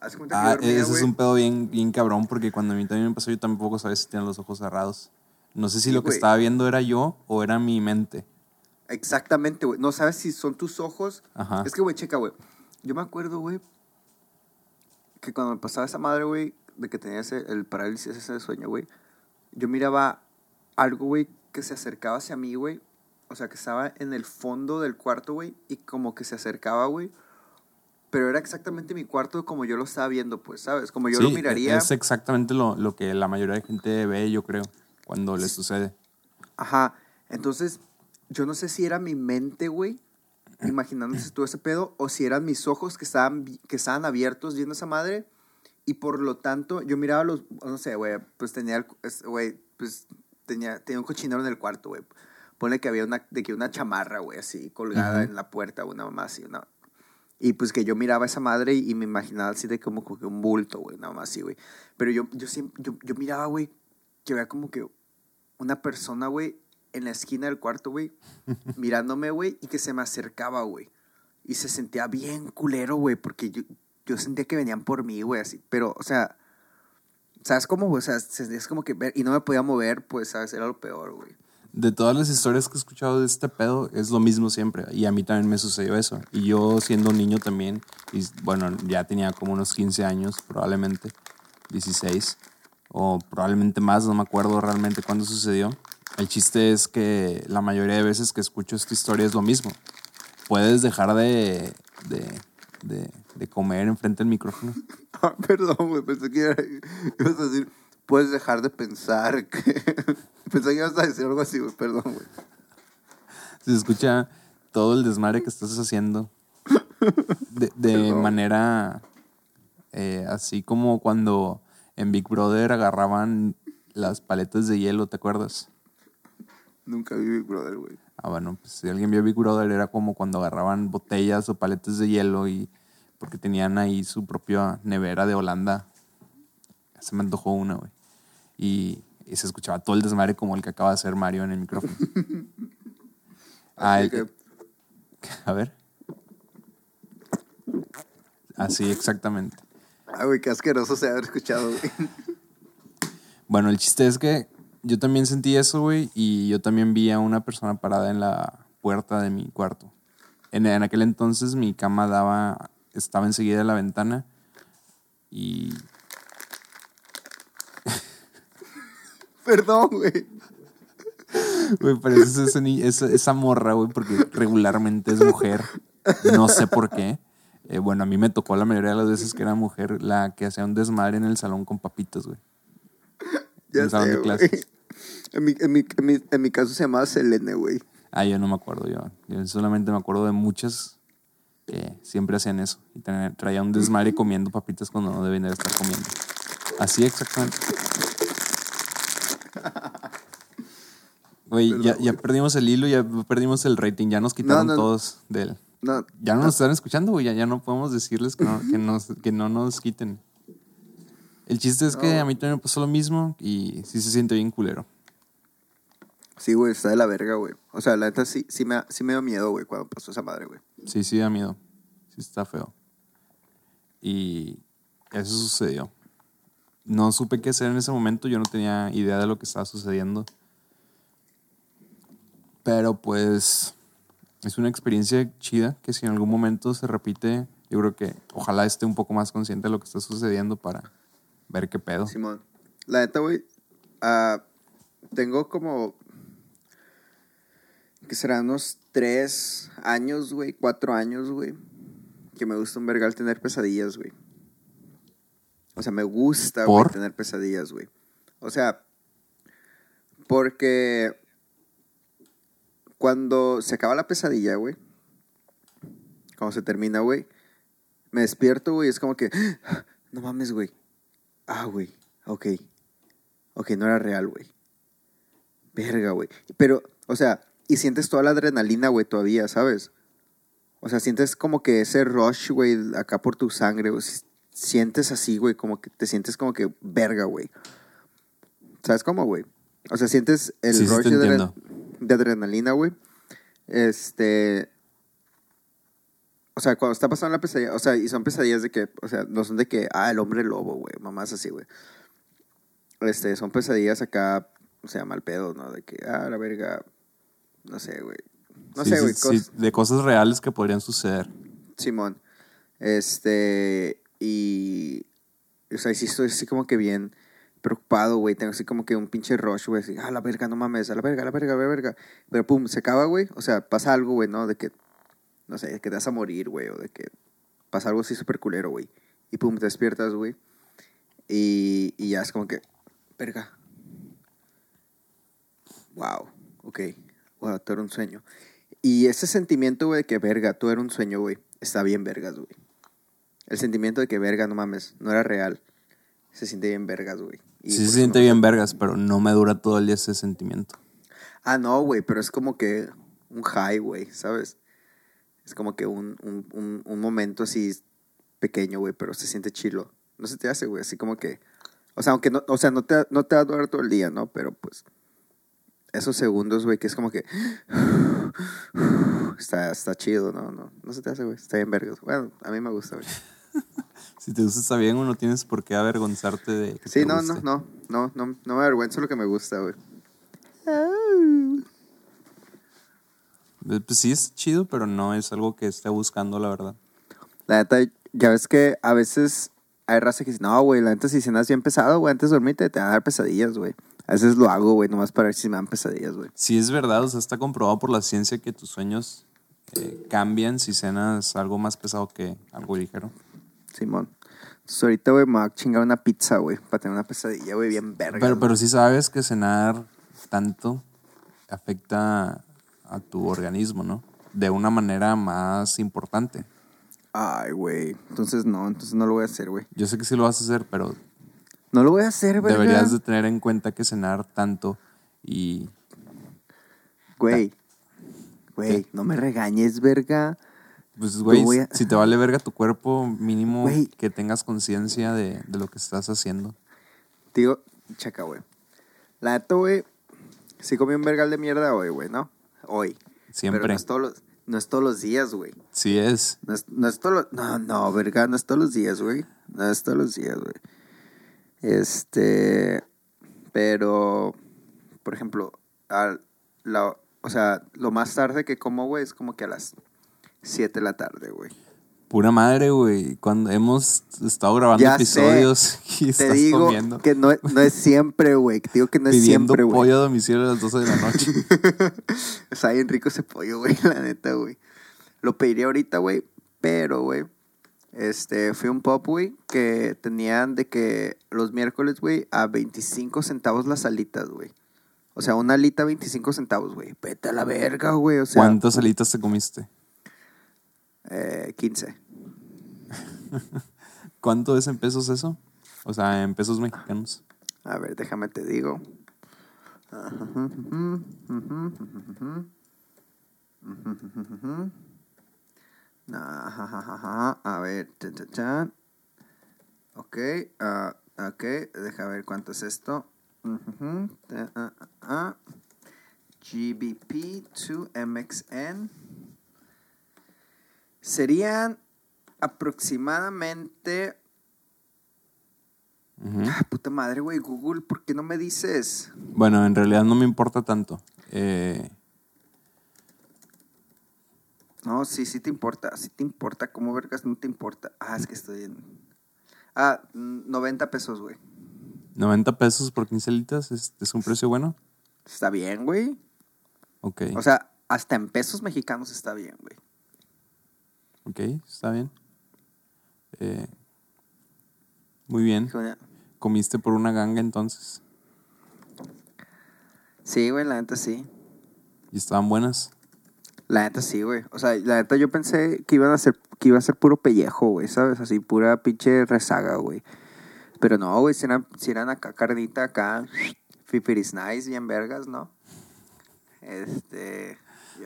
Haz de cuenta que Ah, dormía, ese es un pedo bien, bien cabrón, porque cuando a mí también me pasó, yo tampoco sabía si tenía los ojos cerrados. No sé si lo que estaba viendo era yo o era mi mente. Exactamente, güey. No sabes si son tus ojos. Ajá. Es que, güey, checa, güey. Yo me acuerdo, güey, que cuando me pasaba esa madre, güey, de que tenía ese, el parálisis ese de sueño, güey, yo miraba algo, güey, que se acercaba hacia mí, güey. O sea, que estaba en el fondo del cuarto, güey, y como que se acercaba, güey. Pero era exactamente mi cuarto como yo lo estaba viendo, pues, ¿sabes? Como yo Sí, lo miraría. Es exactamente lo, lo que la mayoría de gente ve, yo creo, cuando le sucede. Ajá. Entonces, yo no sé si era mi mente, güey, imaginándose todo ese pedo, o si eran mis ojos que estaban, que estaban abiertos viendo esa madre. Y por lo tanto, yo miraba los, no sé, güey, pues tenía, güey, pues tenía, tenía un cochinero en el cuarto, güey. Ponle que había una, de que una chamarra, güey, así, colgada Ujú. en la puerta, una mamá así, una... Y pues que yo miraba esa madre y, y me imaginaba así de como, como que un bulto, güey, nada más así, güey. Pero yo, yo siempre, yo, yo miraba, güey, que había como que una persona, güey, en la esquina del cuarto, güey, (laughs) mirándome, güey, y que se me acercaba, güey. Y se sentía bien culero, güey, porque yo, yo sentía que venían por mí, güey, así. Pero, o sea, ¿sabes cómo? O sea, se- es como que ver, y no me podía mover, pues, ¿sabes? Era lo peor, güey. De todas las historias que he escuchado de este pedo, es lo mismo siempre. Y a mí también me sucedió eso. Y yo siendo niño también, y bueno, ya tenía como unos 15 años, probablemente, 16, o probablemente más, no me acuerdo realmente cuándo sucedió. El chiste es que la mayoría de veces que escucho esta historia es lo mismo. Puedes dejar de, de, de, de comer enfrente del micrófono. (laughs) Ah, perdón, güey, pensé que ibas a decir, puedes dejar de pensar (laughs) que... pensé que ibas a decir algo así, güey, perdón, güey. Se escucha todo el desmadre que estás haciendo de, manera eh, así como cuando en Big Brother agarraban las paletas de hielo, ¿te acuerdas? Nunca vi Big Brother, güey. Ah, bueno, pues si alguien vio Big Brother era como cuando agarraban botellas o paletas de hielo y porque tenían ahí su propia nevera de Holanda. Se me antojó una, güey. Y, y se escuchaba todo el desmadre como el que acaba de hacer Mario en el micrófono. (laughs) Ah, Así el- que, (laughs) A ver. Así, exactamente. ay, güey, qué asqueroso se haber escuchado, güey. (laughs) Bueno, el chiste es que yo también sentí eso, güey, y yo también vi a una persona parada en la puerta de mi cuarto. En, en aquel entonces mi cama daba, estaba enseguida de la ventana y Perdón, güey. Güey, pareces ese ni- esa, esa morra, güey, porque regularmente es mujer. No sé por qué. Eh, bueno, a mí me tocó la mayoría de las veces que era mujer la que hacía un desmadre en el salón con papitas, güey. Ya En el salón de clases. En mi, en, mi, en, mi, en mi caso se llamaba Selene, güey. Ah, yo no me acuerdo, yo, yo solamente me acuerdo de muchas que siempre hacían eso. Y tra- traía un desmadre comiendo papitas cuando no deben de estar comiendo. Así exactamente. (laughs) Güey, ya, ya perdimos el hilo, ya perdimos el rating, ya nos quitaron No, no, no. todos del... No, Ya no nos están escuchando, güey. Ya, ya no podemos decirles que no, que, nos, que no nos quiten. El chiste es que a mí también me pasó lo mismo y sí se siente bien culero. sí, güey, está de la verga, güey. O sea, la neta sí, sí, me, sí me dio miedo, güey, cuando pasó esa madre, güey. Sí, sí da miedo. Sí está feo. Y eso sucedió. No supe qué hacer en ese momento. Yo no tenía idea de lo que estaba sucediendo. Pero pues es una experiencia chida que si en algún momento se repite, yo creo que ojalá esté un poco más consciente de lo que está sucediendo para ver qué pedo. Simón. La neta, güey, ah, tengo como... que serán unos tres años, güey, cuatro años, güey, que me gusta un vergal tener pesadillas, güey. O sea, me gusta, tener pesadillas, güey. O sea, porque cuando se acaba la pesadilla, güey, cuando se termina, güey, me despierto, güey, es como que, (gasps) no mames, güey. Ah, güey, ok. Ok, no era real, güey. Verga, güey. Pero, o sea, y sientes toda la adrenalina, güey, todavía, ¿sabes? O sea, sientes como que ese rush, güey, acá por tu sangre, güey. Si- Sientes así, güey, como que te sientes como que verga, güey. ¿Sabes cómo, güey? O sea, sientes el Sí, rush de, adrenalina, güey. Este. O sea, cuando está pasando la pesadilla, o sea, y son pesadillas de que, o sea, no son de que, ah, el hombre lobo, güey, mamás así, güey. Este, son pesadillas acá, o sea, mal pedo, ¿no? De que, ah, la verga, no sé, güey. No Sí, sé, güey, cos- de cosas reales que podrían suceder. Simón. Este, y, o sea, sí estoy así como que bien preocupado, güey. Tengo así como que un pinche rush, güey. Así, ah, la verga, no mames, a la verga, a la verga, a la verga. Pero pum, se acaba, güey. O sea, pasa algo, güey, ¿no? De que, no sé, de que te vas a morir, güey. O de que pasa algo así súper culero, güey. Y pum, te despiertas, güey. Y, y ya es como que, verga. Wow, ok. Wow, todo era un sueño. Y ese sentimiento, güey, de que verga, todo era un sueño, güey, está bien vergas, güey. El sentimiento de que verga, no mames, no era real. Se siente bien vergas, güey. Y Sí se siente bien vergas, pero no me dura todo el día ese sentimiento. Ah, no, güey, pero es como que un high, güey, ¿sabes? Es como que un, un, un, un momento así pequeño, güey, pero se siente chilo. No se te hace, güey, así como que... O sea, aunque no, o sea, no te, no te va a durar todo el día, ¿no? Pero pues esos segundos, güey, que es como que... (sighs) Está, está chido, ¿no? No, no se te hace, güey. Está bien vergas. Bueno, a mí me gusta, güey. (laughs) Si te gusta está bien o no tienes por qué avergonzarte de que Sí, te no, no, guste. no, no, no, no me avergüenzo lo que me gusta, güey. Eh, Pues sí es chido, pero no es algo que esté buscando, la verdad. La neta, ya ves que a veces hay raza que dice, no, güey, la neta, si cenas bien pesado, güey, antes de dormirte te van a dar pesadillas, güey. A veces lo hago, güey, nomás para ver si me dan pesadillas, güey. Sí es verdad, o sea, está comprobado por la ciencia que tus sueños eh, cambian si cenas algo más pesado que algo ligero. Simón. Entonces ahorita, güey, me voy a chingar una pizza, güey, para tener una pesadilla, güey, bien verga. Pero, pero sí sabes que cenar tanto afecta a tu organismo, ¿no? De una manera más importante. Ay, güey. Entonces no, entonces no lo voy a hacer, güey. Yo sé que sí lo vas a hacer, pero No lo voy a hacer, güey. deberías de tener en cuenta que cenar tanto y Güey. Güey, no me regañes, verga. Pues güey, a- si te vale verga tu cuerpo, mínimo Güey. que tengas conciencia de, de lo que estás haciendo. Digo, checa, güey. La neta, güey, sí comí un vergal de mierda hoy, güey, ¿no? Hoy. Siempre. Pero no es todos los, no es todos los días, güey. Sí es. No es, no es todos. No, no, verga, no es todos los días, güey. No es todos los días, güey. Este... Pero, por ejemplo, al- la, o sea, lo más tarde que como, güey, es como que a las 7 de la tarde, güey. Pura madre, güey. Cuando hemos estado grabando Ya sé. episodios (laughs) y Te estás digo comiendo. que no, no es siempre, güey. Te digo que no es pidiendo siempre, güey. pollo a domicilio a las 12 de la noche. (laughs) Está bien rico ese pollo, güey, (laughs) la neta, güey. Lo pediría ahorita, güey, pero, güey, este, fui a un pop, güey, que tenían de que los miércoles, güey, a 25 centavos las alitas, güey. O sea, una alita 25 centavos, güey. Vete a la verga, güey, o sea. ¿Cuántas alitas te comiste? Eh, 15. (laughs) ¿Cuánto es en pesos eso? O sea, en pesos mexicanos. A ver, déjame te digo. A ver. Ok, ah, ok, deja ver cuánto es esto. Ah, ah. GBP to MXN. Serían aproximadamente. Ah, puta madre, güey, Google, ¿por qué no me dices? Bueno, en realidad no me importa tanto. Eh, No, sí, sí te importa, sí te importa, ¿cómo vergas no te importa? Ah, es que estoy en... Ah, mm, 90 pesos, güey. 90 pesos por 15 alitas es, es un precio bueno. Está bien, güey. Ok. O sea, hasta en pesos mexicanos está bien, güey. Ok, está bien. Eh, muy bien. ¿Comiste por una ganga entonces? Sí, güey, la neta sí. ¿Y estaban buenas? La neta sí, güey. O sea, la neta yo pensé que iban a ser, que iba a ser puro pellejo, güey, ¿sabes? Así, pura pinche rezaga, güey. Pero no, güey, si eran, si eran acá carnita acá, (sniffs) fipiris nice, bien vergas, ¿no? Este...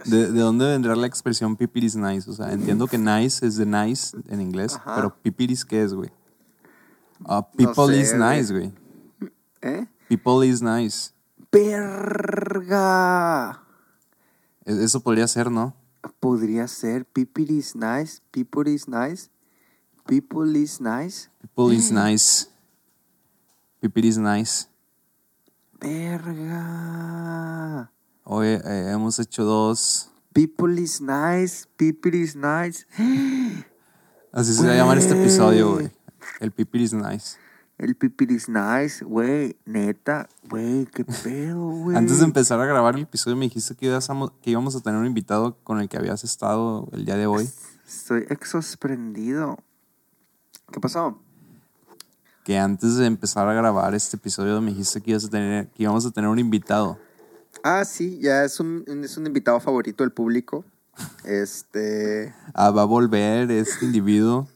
¿De, de dónde vendrá la expresión pipiris nice? O sea, entiendo que nice es de nice en inglés, Ajá. pero pipiris, ¿qué es, güey? Ah, people sé, is nice, güey. ¿Eh? People is nice. ¡Verga! E- Eso podría ser, ¿no? Podría ser people is nice, people is nice, people is nice. People is nice. Pipiris nice. Verga. Hoy eh, hemos hecho dos. People is nice, people is nice. (gasps) Así se va a llamar este episodio, Güey. El Pipiris nice. El people is nice, güey, neta, güey, qué pedo, (laughs) güey. Antes de empezar a grabar el episodio me dijiste que, ibas a- que íbamos a tener un invitado con el que habías estado el día de hoy. Estoy exosprendido. ¿Qué pasó? Que antes de empezar a grabar este episodio me dijiste que, ibas a tener, que íbamos a tener un invitado. Ah, sí, ya es un, es un invitado favorito del público. Este. Ah, va a volver este individuo.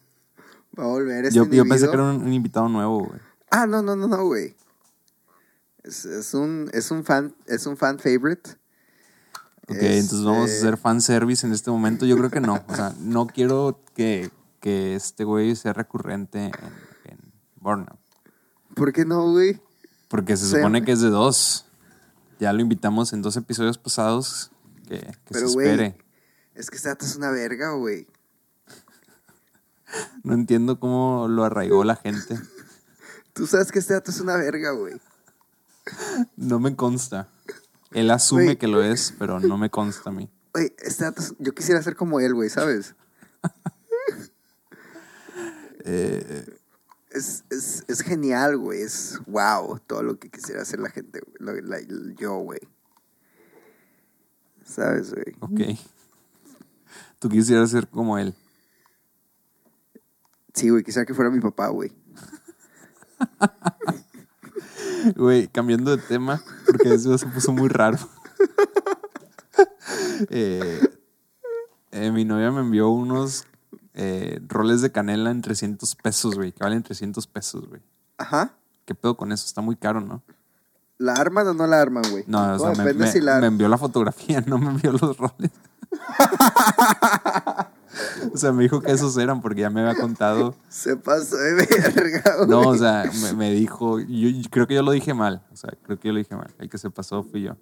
Va a volver este yo, yo pensé individuo. que era un, un invitado nuevo, güey. Ah, no, no, no, no, güey. Es, es un, es un fan, es un fan favorite. Ok, entonces vamos a Este- hacer fanservice en este momento. Yo creo que no. O sea, no quiero que, que este güey sea recurrente en, en Burnout. ¿Por qué no, güey? Porque se supone que es de dos. Ya lo invitamos en dos episodios pasados. Que, que Pero, se espere. Es que esta es una verga, güey. No entiendo cómo lo arraigó la gente. Tú sabes que este dato es una verga, güey. No me consta. Él asume que lo es, pero no me consta a mí. Güey, este dato es- yo quisiera ser como él, güey, ¿sabes? (laughs) Eh, Es, es, es genial, güey. Es wow todo lo que quisiera hacer la gente, la- yo, güey. ¿Sabes, güey? ok. Tú quisieras ser como él. Sí, güey, quisiera que fuera mi papá, güey. (laughs) Güey, cambiando de tema, porque eso se puso muy raro. (laughs) Eh, eh, mi novia me envió unos eh, roles de canela en 300 pesos, güey, que valen 300 pesos, güey. Ajá. ¿Qué pedo con eso? Está muy caro, ¿no? ¿La arman o no la arman, güey? No, o sea, me, si la me envió la fotografía, (laughs) no me envió los roles. (laughs) o sea, me dijo que esos eran porque ya me había contado. Se pasó de verga, güey. (laughs) No, o sea, me, me dijo, yo, yo creo que yo lo dije mal, o sea, creo que yo lo dije mal. El que se pasó fui yo.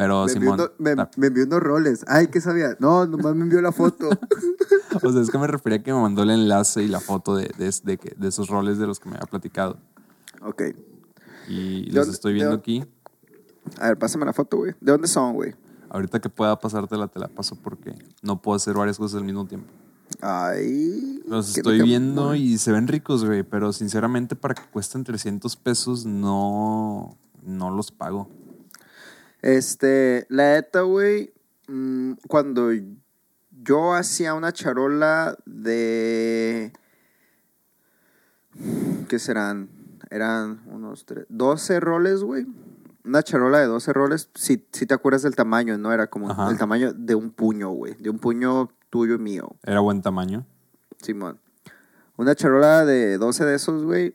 Pero me envió, Simón, uno- me, me envió unos roles. Ay, ¿qué sabía? No, nomás me envió la foto. (laughs) o sea, es que me refería a que me mandó el enlace y la foto de, de, de esos roles de los que me había platicado. ok. Y ¿De los estoy viendo aquí. A ver, pásame la foto, güey. ¿De dónde son, güey? Ahorita que pueda pasártela, te la paso porque no puedo hacer varias cosas al mismo tiempo. Ay. Los estoy viendo y se ven ricos, güey, pero sinceramente para que cuesten 300 pesos no, no los pago. Este, la neta, güey, mm, cuando yo hacía una charola de... ¿Qué serán? Eran unos tres, 12 roles, güey. Una charola de 12 roles, si, si te acuerdas del tamaño, ¿no? Era como Ajá. el tamaño de un puño, güey. De un puño tuyo y mío, Era buen tamaño. Simón. Una charola de 12 de esos, güey.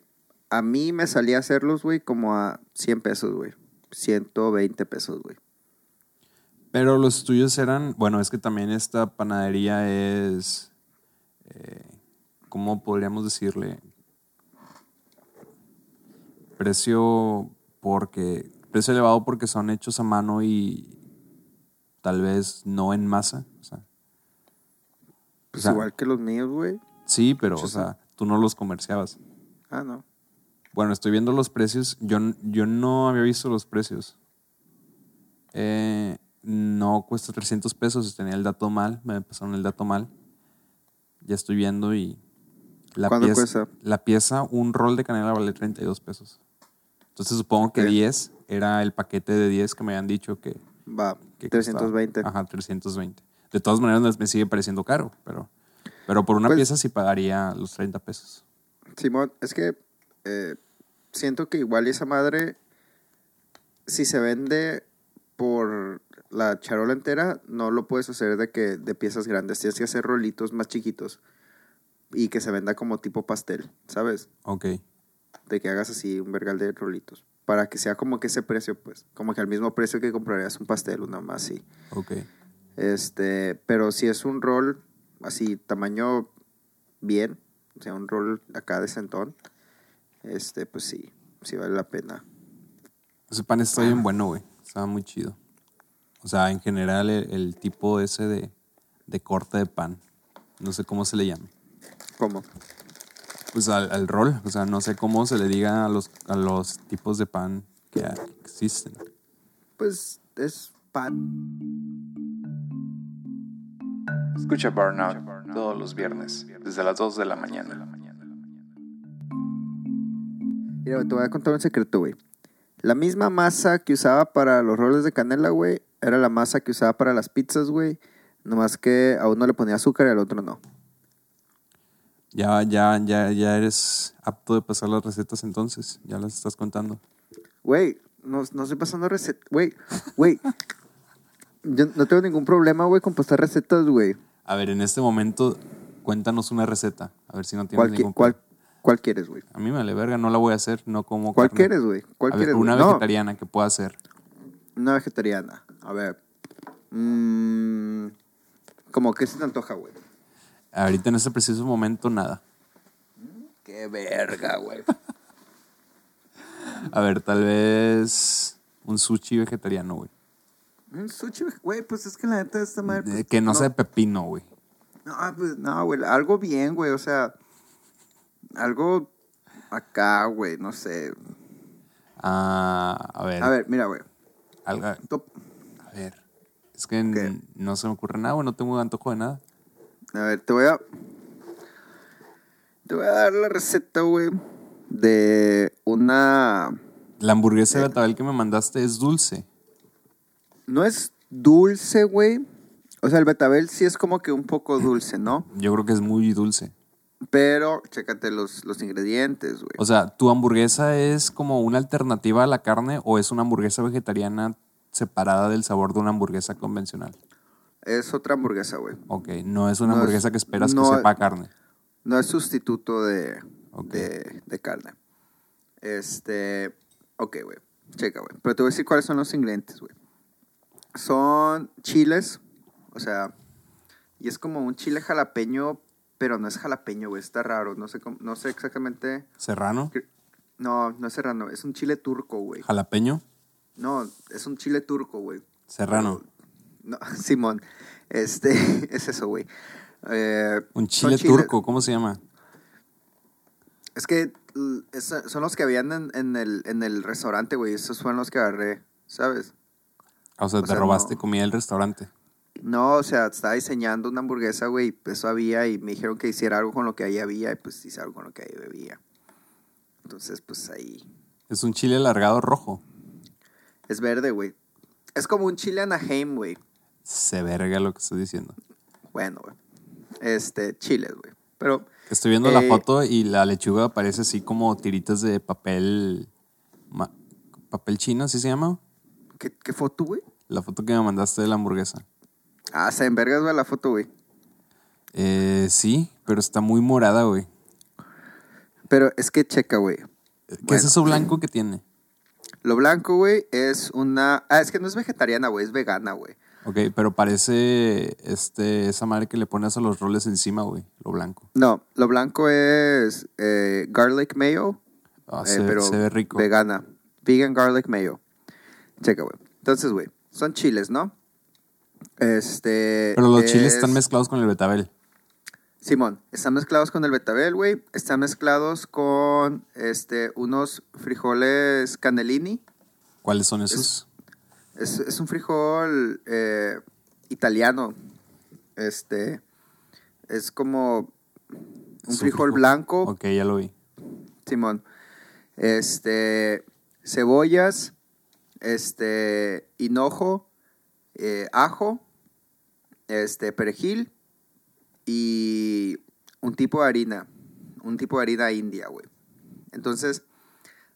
A mí me salía hacerlos, güey, como a 100 pesos, güey. 120 pesos, güey. Pero los tuyos eran, bueno, es que también esta panadería es, eh, ¿cómo podríamos decirle? Precio porque, precio elevado porque son hechos a mano y tal vez no en masa. O sea, Pues O sea, igual que los míos, güey. sí, pero, o sea, tú no los comerciabas. Ah, no. Bueno, estoy viendo los precios. Yo, yo no había visto los precios. Eh, no cuesta 300 pesos. Tenía el dato mal. Me pasaron el dato mal. Ya estoy viendo y... La ¿Cuánto pieza, cuesta? La pieza, un rol de canela vale 32 pesos. Entonces supongo que Ok. 10 era el paquete de 10 que me habían dicho que, Va, que 320. costaba. Ajá, 320. De todas maneras me sigue pareciendo caro, pero, pero por una Pues- pieza sí pagaría los 30 pesos. Simón, es que eh, siento que igual esa madre, si se vende por la charola entera, no lo puedes hacer de que de piezas grandes. Tienes que hacer rolitos más chiquitos y que se venda como tipo pastel, ¿sabes? Ok. De que hagas así un vergal de rolitos. Para que sea como que ese precio, pues. Como que al mismo precio que comprarías un pastel, una más así. Ok. Este, pero si es un rol así, tamaño bien, o sea, un rol acá de centón, este, pues sí, sí vale la pena. Ese pan está bien bueno, güey. Estaba muy chido. O sea, en general el, el tipo ese de, de corte de pan. No sé cómo se le llame. ¿Cómo? Pues al, al rol. O sea, no sé cómo se le diga a los, a los tipos de pan que existen. Pues es pan. Escucha Burnout todos los viernes, desde las 2 de la mañana. Mira, te voy a contar un secreto, güey. La misma masa que usaba para los roles de canela, güey, era la masa que usaba para las pizzas, güey. Nomás que a uno le ponía azúcar y al otro no. Ya, ya, ya, ya eres apto de pasar las recetas entonces. Ya las estás contando. Güey, no, no estoy pasando recetas. Güey, güey. Yo no tengo ningún problema, güey, con pasar recetas, güey. A ver, en este momento, cuéntanos una receta. A ver si no tienes ¿Cuál, qui- ningún cuál, ¿Cuál quieres, güey? A mí me vale verga, no la voy a hacer, no como ¿Cuál carne. quieres, güey? ¿Cuál A ver, quieres, güey? una No, vegetariana que pueda hacer. una vegetariana. A ver. Mm, ¿Cómo qué se te antoja, güey? Ahorita en este preciso momento, nada. Qué verga, güey. (laughs) A ver, tal vez un sushi vegetariano, güey. Un sushi, güey, pues es que la neta de esta madre. Pues, Que no, sea de pepino, güey. No, pues no, güey. Algo bien, güey. O sea, algo acá, güey. No sé. Ah, a ver. A ver, mira, güey. algo- Top- a ver. Es que no se me ocurre nada, güey. No tengo antojo de nada. A ver, te voy a. Te voy a dar la receta, güey. De una. La hamburguesa de betabel que me mandaste es dulce. No es dulce, güey. O sea, el betabel sí es como que un poco dulce, ¿no? Yo creo que es muy dulce. Pero, chécate los, los ingredientes, güey. O sea, ¿tu hamburguesa es como una alternativa a la carne o es una hamburguesa vegetariana separada del sabor de una hamburguesa convencional? Es otra hamburguesa, güey. Ok, no es una No es- hamburguesa que esperas no- que sepa carne. No es sustituto de, de, de carne. Este. Ok, güey. Checa, güey. Pero te voy a decir cuáles son los ingredientes, güey. Son chiles. O sea. Y es como un chile jalapeño, pero no es jalapeño, güey. Está raro. No sé, cómo- no sé exactamente. Serrano, No, no es serrano. Es un chile turco, güey. jalapeño, No, es un chile turco, güey. serrano. No, (laughs) Simón. Este, (laughs) es eso, güey. Eh, Un chile turco, ¿cómo se llama? Es que es- son los que habían en, en el, en el restaurante, güey. Esos fueron los que agarré, ¿sabes? O sea, O te sea, robaste no. comida del restaurante. No, o sea, estaba diseñando una hamburguesa, güey. y Eso había y me dijeron que hiciera algo con lo que ahí había y pues hice algo con lo que ahí bebía. Entonces, pues ahí. Es un chile alargado rojo. Es verde, güey. Es como un chile Anaheim, güey. Se verga lo que estoy diciendo. Bueno, güey. Este, chiles, güey. Pero, Estoy viendo la Eh, foto y la lechuga parece así como tiritas de papel. papel chino, ¿así se llama? ¿qué, qué foto, güey? La foto que me mandaste de la hamburguesa. Ah, se envergas, güey, la foto, güey. Eh, sí, pero está muy morada, güey. Pero es que checa, güey. ¿Qué es eso blanco que tiene? Lo blanco, güey, es una... Ah, es que no es vegetariana, güey, es vegana, güey. Ok, pero parece este, esa madre que le pones a los roles encima, güey. Lo blanco. No, lo blanco es eh, garlic mayo, Ah, eh, se, pero se ve rico. vegana. Vegan garlic mayo. Checa, güey. Entonces, güey, son chiles, ¿no? Este... Pero los chiles es- están mezclados con el betabel. Simón, están mezclados con el betabel, güey. Están mezclados con este, unos frijoles canelini. ¿Cuáles son esos? Es, es un frijol eh, italiano. Este. Es como un frijol. blanco, Ok, ya lo vi. Simón. Este. Cebollas. Este. Hinojo. eh, ajo, este, perejil y un tipo de harina. Un tipo de harina india, güey. Entonces,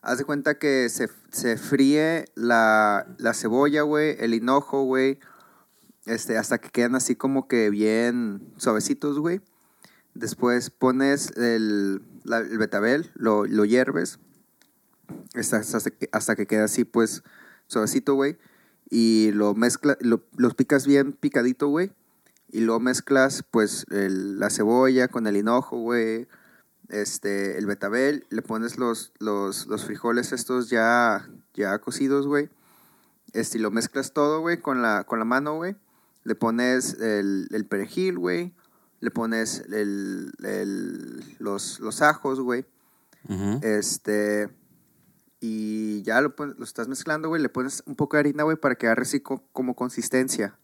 haz de cuenta que se, se fríe la, la cebolla, güey, el hinojo, güey, este, hasta que quedan así como que bien suavecitos, güey. Después pones el, el betabel, lo, lo hierves hasta, hasta, que, hasta que queda así, pues, suavecito, güey. Y lo mezclas, lo, los picas bien picadito, güey. Y luego mezclas, pues, el- la cebolla con el hinojo, güey. Este, el betabel. Le pones los, los, los frijoles estos ya, ya cocidos, güey. Este, y lo mezclas todo, güey, con la, con la mano, güey. Le pones el, el perejil, güey. Le pones el, el- los, los ajos, güey. Este. Y ya lo, lo estás mezclando, güey. Le pones un poco de harina, güey, para que agarre así co- como consistencia.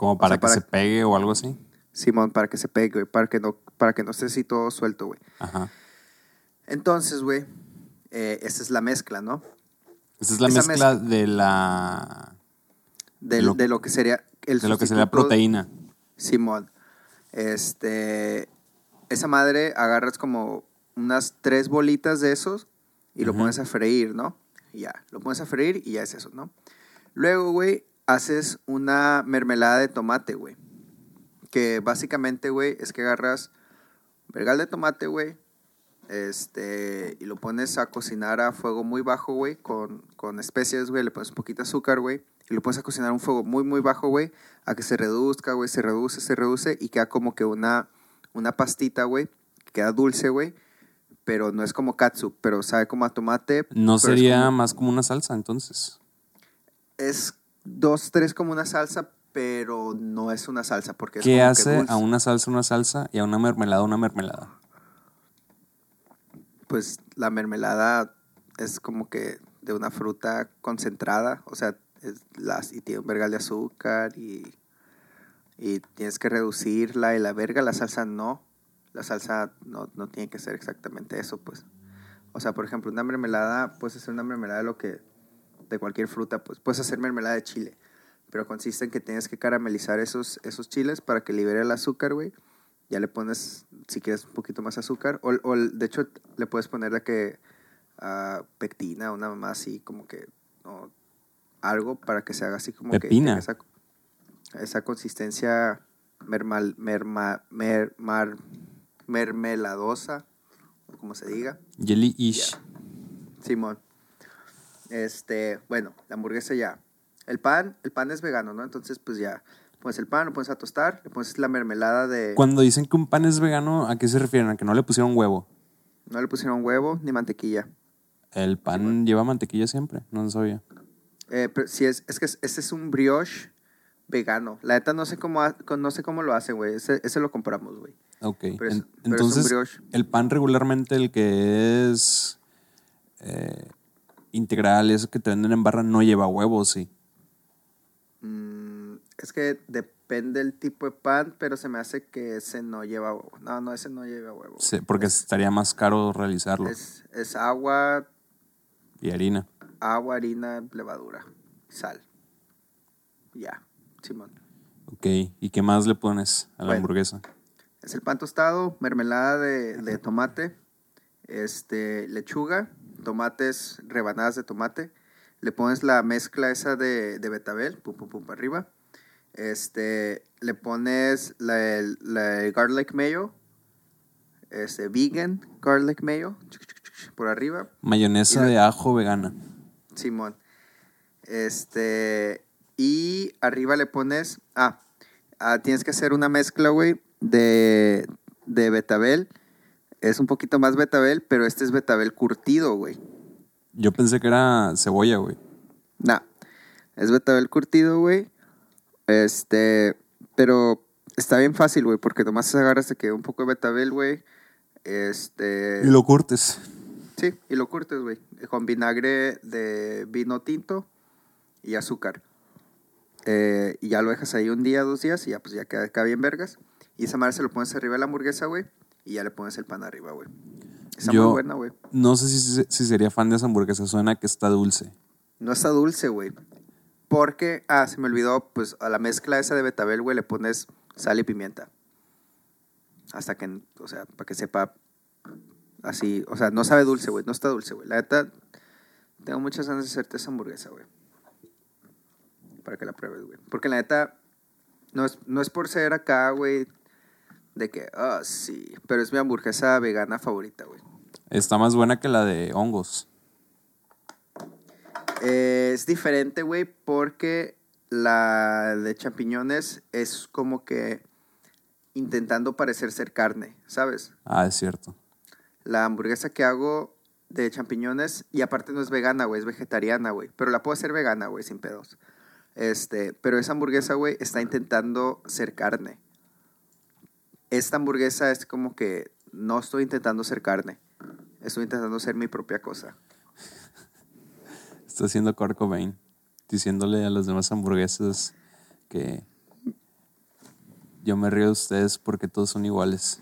Como para sea, que para- se pegue o algo así. Simón, para que se pegue, güey. Para que no, para que no esté así todo suelto, güey. Ajá. Entonces, güey, eh, esta es la mezcla, ¿no? Esa es la Esa mezcla de la Lo- de lo que sería el de lo que sería proteína. Simón. Este. Esa madre agarras como unas tres bolitas de esos y lo pones a freír, ¿no? Y ya, lo pones a freír y ya es eso, ¿no? Luego, güey, haces una mermelada de tomate, güey. Que básicamente, güey, es que agarras vergal de tomate, güey. Este, y lo pones a cocinar a fuego muy bajo, güey, con, con especias, güey. Le pones un poquito de azúcar, güey. Y lo pones a cocinar a un fuego muy, muy bajo, güey. A que se reduzca, güey. Se reduce, se reduce. Y queda como que una, una pastita, güey. que Queda dulce, güey. Pero no es como katsu, pero sabe como a tomate. No sería como- más como una salsa, entonces. es dos, tres como una salsa, pero no es una salsa. Porque es ¿Qué como que hace dulce. a una salsa una salsa y a una mermelada una mermelada? pues la mermelada es como que de una fruta concentrada, o sea, es las, y tiene un vergal de azúcar y, y tienes que reducirla y la verga, la salsa no, la salsa no, no tiene que ser exactamente eso, pues. O sea, por ejemplo, una mermelada, puedes hacer una mermelada de lo que, de cualquier fruta, pues puedes hacer mermelada de chile, pero consiste en que tienes que caramelizar esos, esos chiles para que libere el azúcar, güey. Ya le pones, si quieres, un poquito más azúcar. O, o de hecho, le puedes poner la que ah, pectina, una mamá así, como que, o algo para que se haga así como Pepina. que esa, esa consistencia mermal, merma, mer- mar- mermeladosa, o como se diga. Jelly-ish. Simón. Este, bueno, la hamburguesa ya. El pan, el pan es vegano, ¿no? Entonces, pues ya, pones el pan, lo pones a tostar, le pones la mermelada de... Cuando dicen que un pan es vegano, ¿a qué se refieren? ¿A que no le pusieron huevo? No le pusieron huevo ni mantequilla. El pan lleva mantequilla siempre, no lo sabía. Eh, pero sí, es, es que es- ese es un brioche vegano. La neta no sé cómo, no sé cómo lo hacen, güey. Ese, ese lo compramos, güey. Ok. Pero es- En- pero es un entonces, brioche. el pan regularmente, el que es eh, integral, eso que te venden en barra, no lleva huevo, sí. Mm, es que depende el tipo de pan, pero se me hace que ese no lleva huevo. No, no, ese no lleva huevo. Sí, porque estaría más caro realizarlo. Es, es agua, Y harina. agua, harina, levadura, sal. Ya, Simón. Ok. ¿Y qué más le pones a la Bueno. hamburguesa? Es el pan tostado, mermelada de, de tomate, este, lechuga, tomates, rebanadas de tomate. Le pones la mezcla esa de, de betabel, pum, pum, pum, para arriba. Este, le pones la, el- la el garlic mayo, este, vegan garlic mayo, por arriba. Mayonesa de ajo vegana. Simón. Este. Y arriba le pones. Ah, ah, tienes que hacer una mezcla, güey, de, de betabel. Es un poquito más betabel, pero este es betabel curtido, güey. Yo pensé que era cebolla, güey. Nah, es betabel curtido, güey. Este, pero está bien fácil, güey, porque nomás agarras de que un poco de betabel, güey. Este. Y lo curtes. Sí, y lo curtes, güey. Con vinagre de vino tinto y azúcar. Eh, y ya lo dejas ahí un día, dos días, y ya pues ya queda, queda bien vergas. Y esa madre se lo pones arriba de la hamburguesa, güey. Y ya le pones el pan arriba, güey. Está Yo- muy buena, güey. No sé si, si sería fan de esa hamburguesa. Suena que está dulce. No está dulce, güey. Porque, ah, se me olvidó, pues a la mezcla esa de betabel, güey, le pones sal y pimienta. Hasta que, o sea, para que sepa así, o sea, no sabe dulce, güey, no está dulce, güey. La neta, tengo muchas ganas de hacerte esa hamburguesa, güey. Para que la pruebes, güey. Porque la neta, no es, no es por ser acá, güey, de que, ah, sí, pero es mi hamburguesa vegana favorita, güey. Está más buena que la de hongos. Eh, es diferente, güey, porque la de champiñones es como que intentando parecer ser carne, ¿sabes? Ah, es cierto. La hamburguesa que hago de champiñones, y aparte no es vegana, güey, es vegetariana, güey. Pero la puedo hacer vegana, güey, sin pedos. Este, pero esa hamburguesa, güey, está intentando ser carne. Esta hamburguesa es como que no estoy intentando ser carne. Estoy intentando ser mi propia cosa. Está haciendo Kurt Cobain, diciéndole a las demás hamburguesas que yo me río de ustedes porque todos son iguales.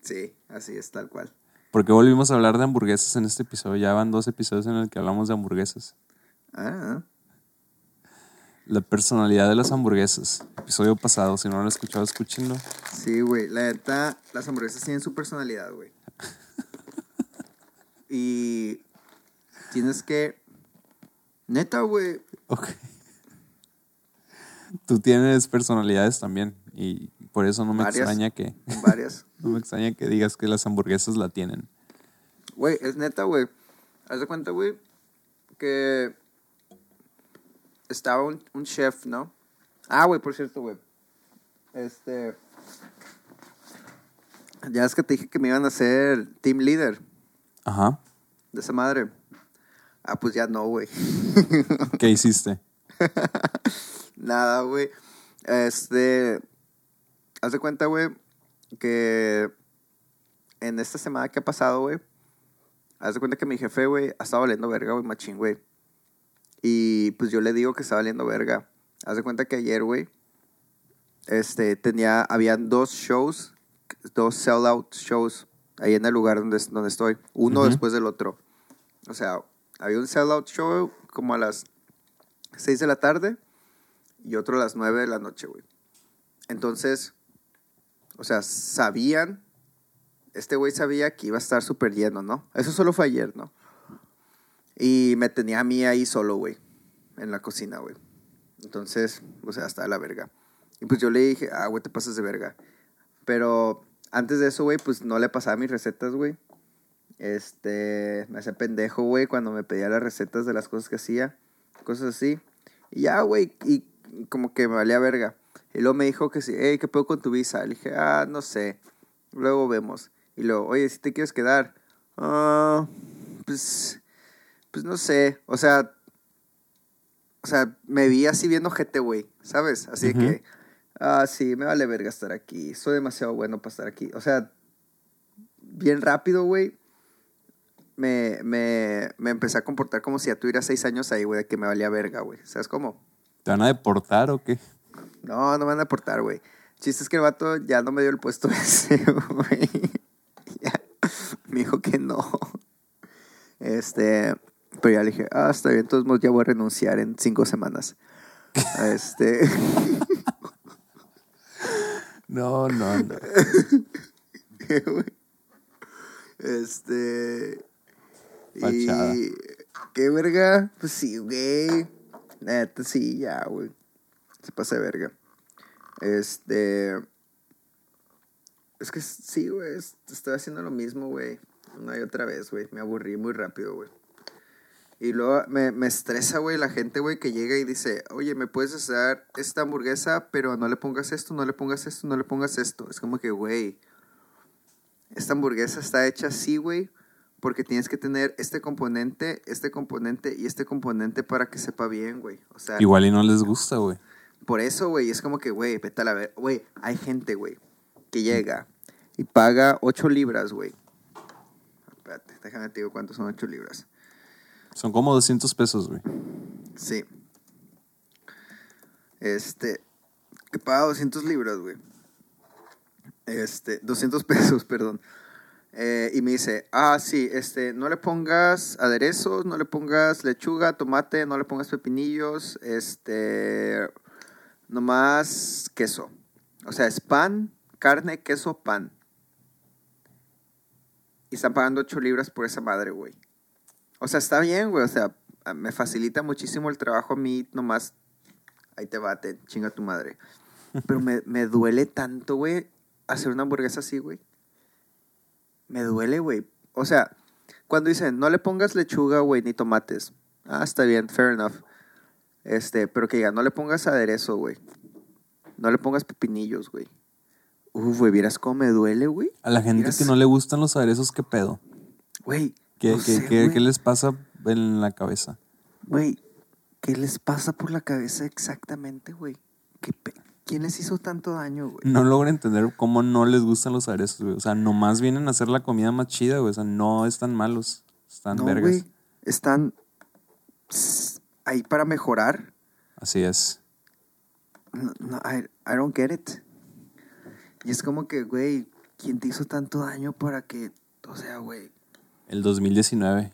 Sí, así es, tal cual. Porque volvimos a hablar de hamburguesas en este episodio. Ya van dos episodios en el que hablamos de hamburguesas. Ah, La personalidad de las hamburguesas. Episodio pasado, si no lo han escuchado, escúchenlo. sí, güey. La neta, las hamburguesas tienen su personalidad, güey. (laughs) y tienes que... Neta, güey. Ok. Tú tienes personalidades también y por eso no me Varias. extraña que (laughs) Varias. no me extraña que digas que las hamburguesas la tienen. Güey, es neta, güey. Haz de cuenta, güey, que estaba un, un chef, ¿no? Ah, güey, por cierto, güey. Este. Ya es que te dije que me iban a hacer team leader Ajá. de esa madre. Ah, pues ya no, güey. ¿Qué hiciste? (laughs) Nada, güey. Este. Haz de cuenta, güey, que en esta semana que ha pasado, güey, haz de cuenta que mi jefe, güey, ha estado valiendo verga, güey, machín, güey. Y pues yo le digo que está valiendo verga. Haz de cuenta que ayer, güey, este, tenía, habían dos shows, dos sell-out shows ahí en el lugar donde, donde estoy. Uno después del otro. O sea, había un sell-out show como a las 6 de la tarde y otro a las 9 de la noche, güey. Entonces, o sea, sabían, este güey sabía que iba a estar súper lleno, ¿no? Eso solo fue ayer, ¿no? Y me tenía a mí ahí solo, güey, en la cocina, güey. Entonces, o sea, hasta la verga. Y pues yo le dije, ah, güey, te pasas de verga. Pero antes de eso, güey, pues no le pasaba mis recetas, güey. Este, me hacía pendejo, güey, cuando me pedía las recetas de las cosas que hacía, cosas así. Y ya, güey, y como que me valía verga. Y luego me dijo que sí, hey, ¿qué puedo con tu visa? Le dije, ah, no sé. Luego vemos. Y luego, oye, si te quieres quedar. Ah, pues, pues no sé. O sea, o sea, me vi así viendo gente, güey, ¿sabes? Así que, ah, sí, me vale verga estar aquí. Soy demasiado bueno para estar aquí. O sea, bien rápido, güey. Me, me, me empecé a comportar como si ya tuviera seis años ahí, güey, que me valía verga, güey. ¿Sabes cómo? ¿Te van a deportar o qué? No, no me van a aportar, güey. Chiste es que el vato ya no me dio el puesto (laughs) ese, güey. (laughs) Me dijo que no. Este, pero ya le dije, ah, está bien, entonces ya voy a renunciar en cinco semanas. Este, (laughs) No, no, no. (laughs) güey. Este, Fachada. y, ¿qué verga? Pues sí, güey. Neta, sí, ya, güey. Se pasa de verga. Este. Es que sí, güey. es- Estoy haciendo lo mismo, güey. Una y otra vez, güey. Me aburrí muy rápido, güey. Y luego me, me estresa, güey, la gente, güey, que llega y dice, oye, ¿me puedes hacer esta hamburguesa, pero no le pongas esto, no le pongas esto, no le pongas esto? Es como que, güey, esta hamburguesa está hecha así, güey, porque tienes que tener este componente, este componente y este componente para que sepa bien, güey. O sea, Igual y no les gusta, güey. por eso, güey, es como que, güey, vete a la ver. Güey, hay gente, güey, que llega y paga 8 libras, güey. Espérate, déjame te digo cuántos son 8 libras. Son como 200 pesos, güey. Sí. Este, que paga 200 libras, güey. Este, 200 (laughs) pesos, perdón. Eh, y me dice, ah, sí, este, no le pongas aderezos, no le pongas lechuga, tomate, no le pongas pepinillos, este, nomás queso. O sea, es pan, carne, queso, pan. Y están pagando 8 libras por esa madre, güey. O sea, está bien, güey. O sea, me facilita muchísimo el trabajo a mí, nomás. Ahí te bate, chinga tu madre. Pero me, me duele tanto, güey, hacer una hamburguesa así, güey. Me duele, güey. O sea, cuando dicen, no le pongas lechuga, güey, ni tomates. Ah, está bien, fair enough. Este, pero que diga, no le pongas aderezo, güey. No le pongas pepinillos, güey. Uf, güey, ¿vieras cómo me duele, güey? A la gente Vieras- que no le gustan los aderezos, ¿qué pedo? Güey. ¿Qué, no qué- sé, qué- les pasa en la cabeza? Güey, ¿qué les pasa por la cabeza exactamente, güey? ¿Qué pe- ¿Quién les hizo tanto daño, güey? No logro entender cómo no les gustan los aderezos, güey. O sea, nomás vienen a hacer la comida más chida, güey. O sea, no están malos. Están No, vergas. güey. Están ahí para mejorar. Así es. No, no, I, I don't get it. Y es como que, güey, ¿quién te hizo tanto daño para que, o sea, güey? El 2019.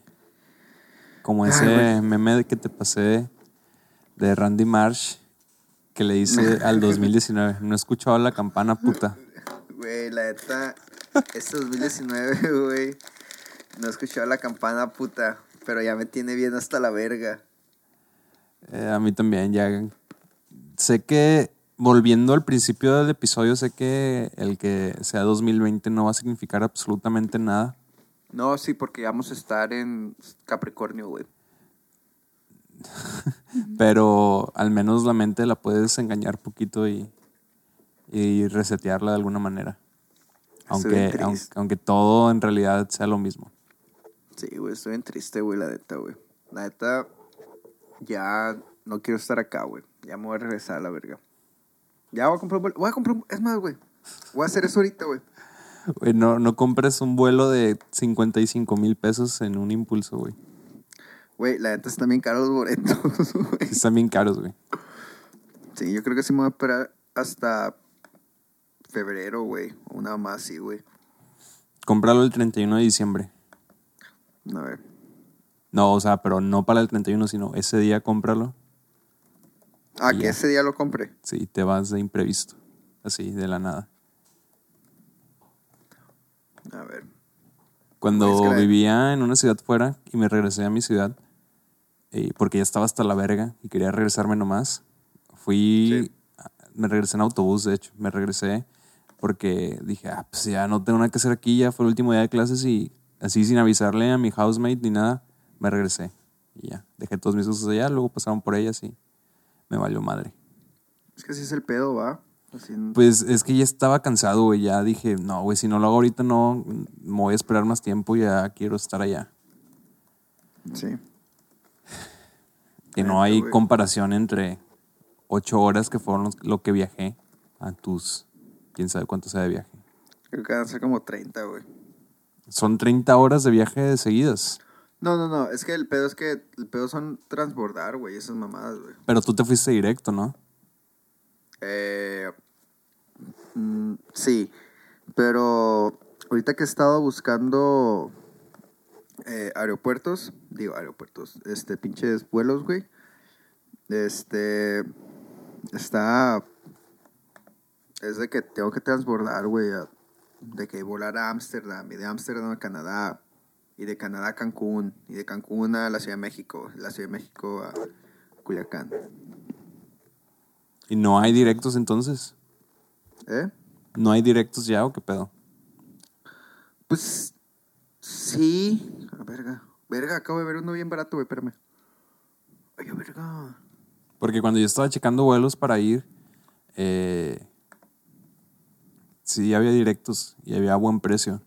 Como Ay, ese meme que te pasé de Randy Marsh que le dice (laughs) al 2019. No he escuchado la campana puta. Güey, la neta, este 2019, (laughs) güey, no he escuchado la campana puta, pero ya me tiene bien hasta la verga. Eh, a mí también, ya. Sé que, volviendo al principio del episodio, sé que el que sea 2020 no va a significar absolutamente nada. No, sí, porque vamos a estar en Capricornio, güey. (laughs) Pero al menos la mente la puedes engañar poquito y, y resetearla de alguna manera. Aunque, aunque, aunque todo en realidad sea lo mismo. Sí, güey, estoy bien triste, güey, la neta, güey. La neta, ya no quiero estar acá, güey. Ya me voy a regresar a la verga. Ya voy a comprar un vuelo. Voy a comprar un... Es más, güey. Voy a hacer eso ahorita, güey. Güey, no, no compres un vuelo de 55 mil pesos en un impulso, güey. Güey, la neta están bien caros los boletos, (laughs) güey. Sí Están bien caros, güey. Sí, yo creo que sí me voy a esperar hasta febrero, güey. O nada más, sí, güey. Cómpralo el 31 de diciembre. A ver. No, o sea, pero no para el 31, sino ese día cómpralo. Ah, que ya. ese día lo compré. Sí, te vas de imprevisto. Así, de la nada. A ver. Cuando vivía en una ciudad fuera y me regresé a mi ciudad, eh, porque ya estaba hasta la verga y quería regresarme nomás, fui, me regresé en autobús, de hecho, me regresé porque dije, ah, pues ya no tengo nada que hacer aquí, ya fue el último día de clases y así sin avisarle a mi housemate ni nada, me regresé. Y ya, dejé todos mis cosas allá, luego pasaron por ellas y me valió madre. Es que así es el pedo, va. Pues es que ya estaba cansado, güey. Ya dije, no, güey, si no lo hago ahorita, no, me voy a esperar más tiempo. Ya quiero estar allá. sí. Que no hay güey. comparación entre ocho horas que fueron los- lo que viajé a tus, quién sabe cuánto sea de viaje. Creo que van a ser como 30, güey. Son 30 horas de viaje de seguidas. No, no, no. Es que el pedo es que el pedo son transbordar, güey. Esas mamadas, güey. Pero tú te fuiste directo, ¿no? Eh, mm, sí, pero ahorita que he estado buscando eh, aeropuertos, digo aeropuertos, este, pinches vuelos, güey, este, está, es de que tengo que transbordar, güey, de que volar a Ámsterdam y de Ámsterdam a Canadá y de Canadá a Cancún y de Cancún a la Ciudad de México, la Ciudad de México a Culiacán, Y no hay directos entonces. ¿eh? ¿No hay directos ya o qué pedo? Pues sí. Verga. Verga, acabo de ver uno bien barato, güey, espérame. Ay, verga. Porque cuando yo estaba checando vuelos para ir, eh, sí había directos y había buen precio.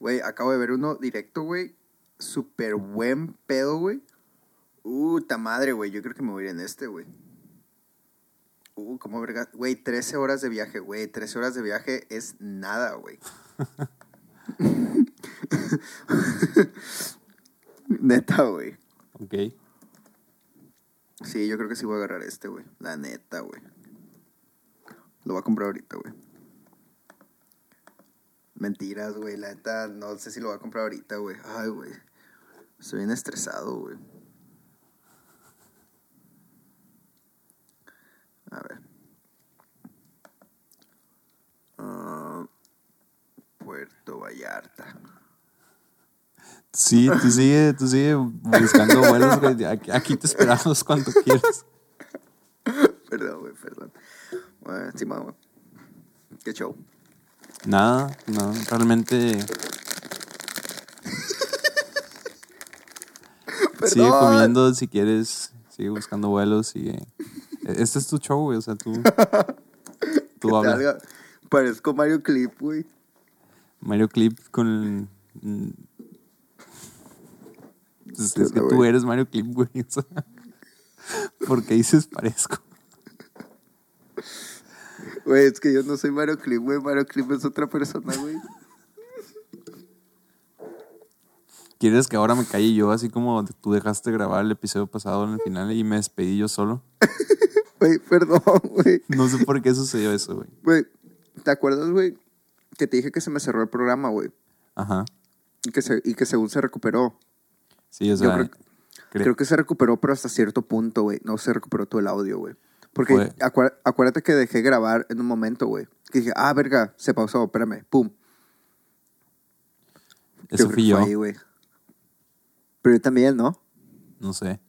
Güey, acabo de ver uno directo, güey. Súper buen pedo, güey. Uh, ta madre, güey. Yo creo que me voy a ir en este, güey. Uh, como verga. Güey, 13 horas de viaje, güey. 13 horas de viaje es nada, güey. (laughs) Neta, güey. Ok. Sí, yo creo que sí voy a agarrar este, güey. La neta, güey. Lo voy a comprar ahorita, güey. Mentiras, güey. La neta, no sé si lo voy a comprar ahorita, güey. Ay, güey. Estoy bien estresado, güey. A ver. Ah, Puerto Vallarta. Sí, tú sigue, tú sigue buscando vuelos, güey. Aquí, te esperamos cuando quieras. Perdón, güey, perdón. Bueno, sí, mamá. Qué show. Nada, no, realmente. Sigue comiendo si quieres, sigue buscando vuelos, sigue. Este es tu show, güey, o sea, tú. (laughs) Tú Que hablas. Parezco Mario Clip, güey. Mario Clip con. mm, ¿Qué es que tú eres Mario Clip, güey. (laughs) o sea, Porque dices parezco. Güey, es que yo no soy Mario Clip, güey. Mario Clip es otra persona, güey. ¿Quieres que ahora me calle yo, así como tú dejaste grabar el episodio pasado en el final y me despedí yo solo? (laughs) Güey, perdón, (laughs) güey. No sé por qué sucedió eso, güey. Güey, ¿te acuerdas, güey? Que te dije que se me cerró el programa, güey. Ajá. Y que, se, y que según se recuperó. Sí, o sea. creo- cre- Creo que se recuperó, pero hasta cierto punto, güey. No se recuperó todo el audio, güey. Porque acuer- acuérdate que dejé grabar en un momento, güey. Que dije, ah, verga, se pausó, espérame, pum. eso creo fui yo. fue ahí, güey. Pero yo también, ¿no? No sé.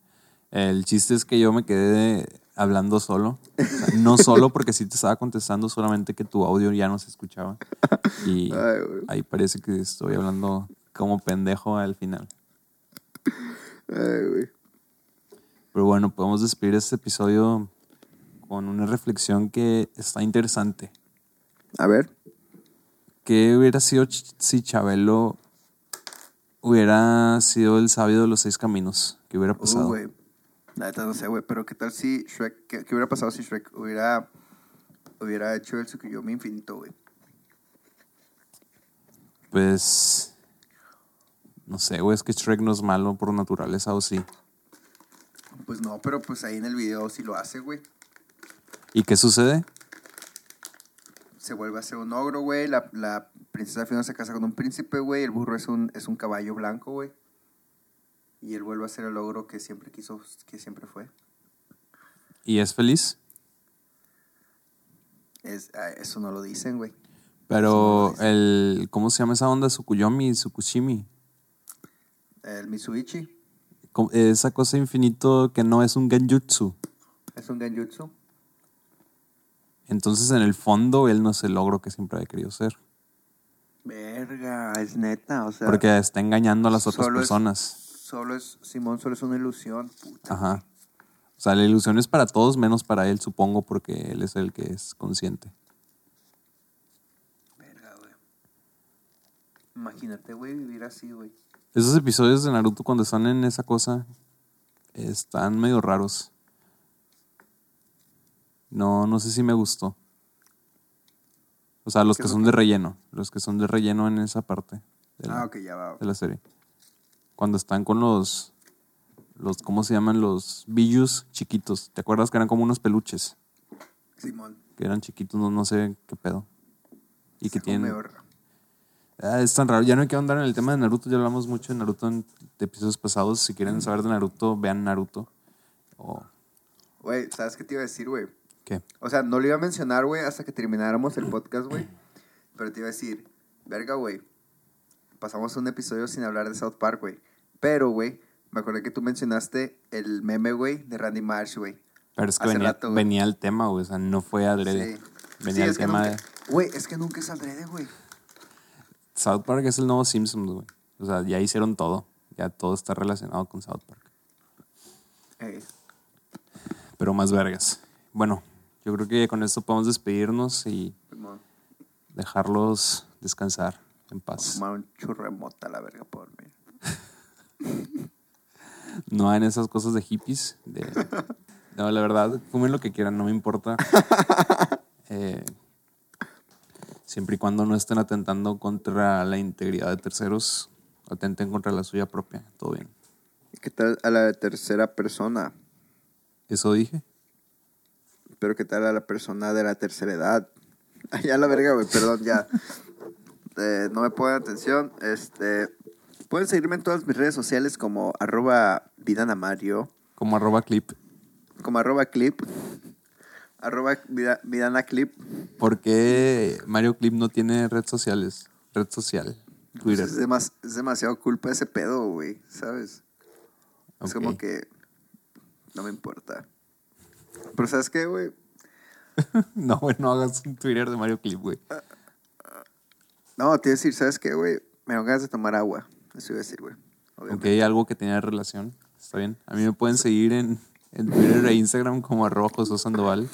El chiste es que yo me quedé hablando solo. O sea, no solo porque sí te estaba contestando, solamente que tu audio ya no se escuchaba. Y Ay, ahí parece que estoy hablando como pendejo al final. Ay, güey. Pero bueno, podemos despedir este episodio con una reflexión que está interesante. A ver. ¿Qué hubiera sido si Chabelo hubiera sido el sabio de los seis caminos? ¿Qué hubiera Uh, pasado? güey. La neta no sé, güey. Pero ¿qué tal si Shrek... ¿Qué, qué hubiera pasado si Shrek hubiera... Hubiera hecho el Tsukuyomi infinito, güey? Pues. No sé, güey, es que Shrek no es malo por naturaleza, o sí. Pues no, pero pues ahí en el video sí lo hace, güey. ¿Y qué sucede? Se vuelve a ser un ogro, güey. La, la princesa Fiona se casa con un príncipe, güey. El burro es un, es un caballo blanco, güey. Y él vuelve a ser el ogro que siempre quiso, que siempre fue. ¿Y es feliz? Es, ah, eso no lo dicen, güey. Pero no el. ¿Cómo se llama esa onda? Tsukuyomi, Tsukushimi. El Mitsubishi Esa cosa infinito que no es un genjutsu. es un genjutsu. Entonces, en el fondo, él no es el logro que siempre ha querido ser. Verga, es neta, o sea. Porque está engañando a las otras solo es- personas. Solo es, Simón, solo es una ilusión, puta. Ajá. O sea, la ilusión es para todos, menos para él, supongo, porque él es el que es consciente. Verga, güey. Imagínate, güey, vivir así, güey. Esos episodios de Naruto cuando están en esa cosa están medio raros. No, no sé si me gustó. O sea, los ¿Qué que son de relleno. Los que son de relleno en esa parte de la, Ah, ya va. de la serie. Cuando están con los, los, ¿cómo se llaman? Los billus chiquitos. ¿Te acuerdas que eran como unos peluches? Simón. Que eran chiquitos, no, no sé qué pedo. Y que tienen... Ah, es tan raro. Ya no hay que andar en el tema de Naruto. Ya hablamos mucho de Naruto en episodios pasados. Si quieren saber de Naruto, vean Naruto. Güey, ¿sabes qué te iba a decir, güey? ¿Qué? O sea, no lo iba a mencionar, güey, hasta que termináramos el podcast, güey. (clears throat) Pero te iba a decir, verga, güey. Pasamos un episodio sin hablar de South Park, güey. Pero, güey, me acordé que tú mencionaste el meme, güey, de Randy Marsh, güey. Pero es que venía, rato, venía el tema, güey. O sea, no fue adrede. Sí. Venía Sí, el tema nunca- de... Güey, es que nunca es adrede, güey. South Park es el nuevo Simpsons, güey. O sea, ya hicieron todo. Ya todo está relacionado con South Park. Pero más vergas. Bueno, yo creo que con esto podemos despedirnos y dejarlos descansar en paz. fumar un churro de mota, la verga, por mí. (laughs) No hagan esas cosas de hippies. de- No, la verdad, fumen lo que quieran, no me importa. (laughs) Eh, siempre y cuando no estén atentando contra la integridad de terceros, atenten contra la suya propia, todo bien. ¿Qué tal a la tercera persona? ¿Eso dije? Pero ¿qué tal a la persona de la tercera edad? (laughs) Ya la verga, güey, perdón, ya. este, no me pongan atención. Este, pueden seguirme en todas mis redes sociales como arroba vidanamario, Como arroba clip. como arroba clip, arroba vida- vidanaclip. ¿Por qué Mario Clip no tiene redes sociales? Red social. Pues Twitter. es, demas- es demasiado culpa ese pedo, güey, ¿sabes? Es como que no me importa. Pero ¿sabes qué, güey? (laughs) No, güey, no hagas un Twitter de Mario Clip, güey. No, te iba a decir, ¿sabes qué, güey? Me dan ganas de tomar agua. Eso iba a decir, güey. Ok, algo que tenga relación. Está bien. A mí me pueden seguir en, en Twitter e Instagram como arroba Josué Sandoval.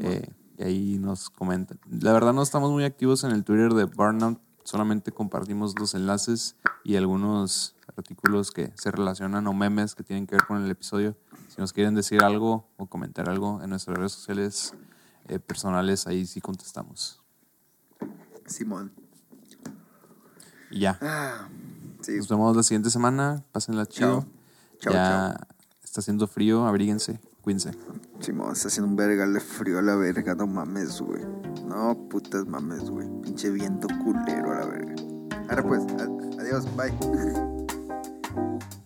Eh, y ahí nos comentan. La verdad no estamos muy activos en el Twitter de Burnout. Solamente compartimos los enlaces y algunos artículos que se relacionan o memes que tienen que ver con el episodio. Si nos quieren decir algo o comentar algo en nuestras redes sociales eh, personales, ahí sí contestamos. Simón. Y ya. Ah, sí. Nos vemos la siguiente semana. Pásenla chido. Chao, ya está haciendo frío. Abríguense. Cuídense. Simón, está haciendo un vergal de frío a la verga. No mames, güey. No putas mames, güey. Pinche viento culero a la verga. Ahora pues, adiós, bye. (laughs)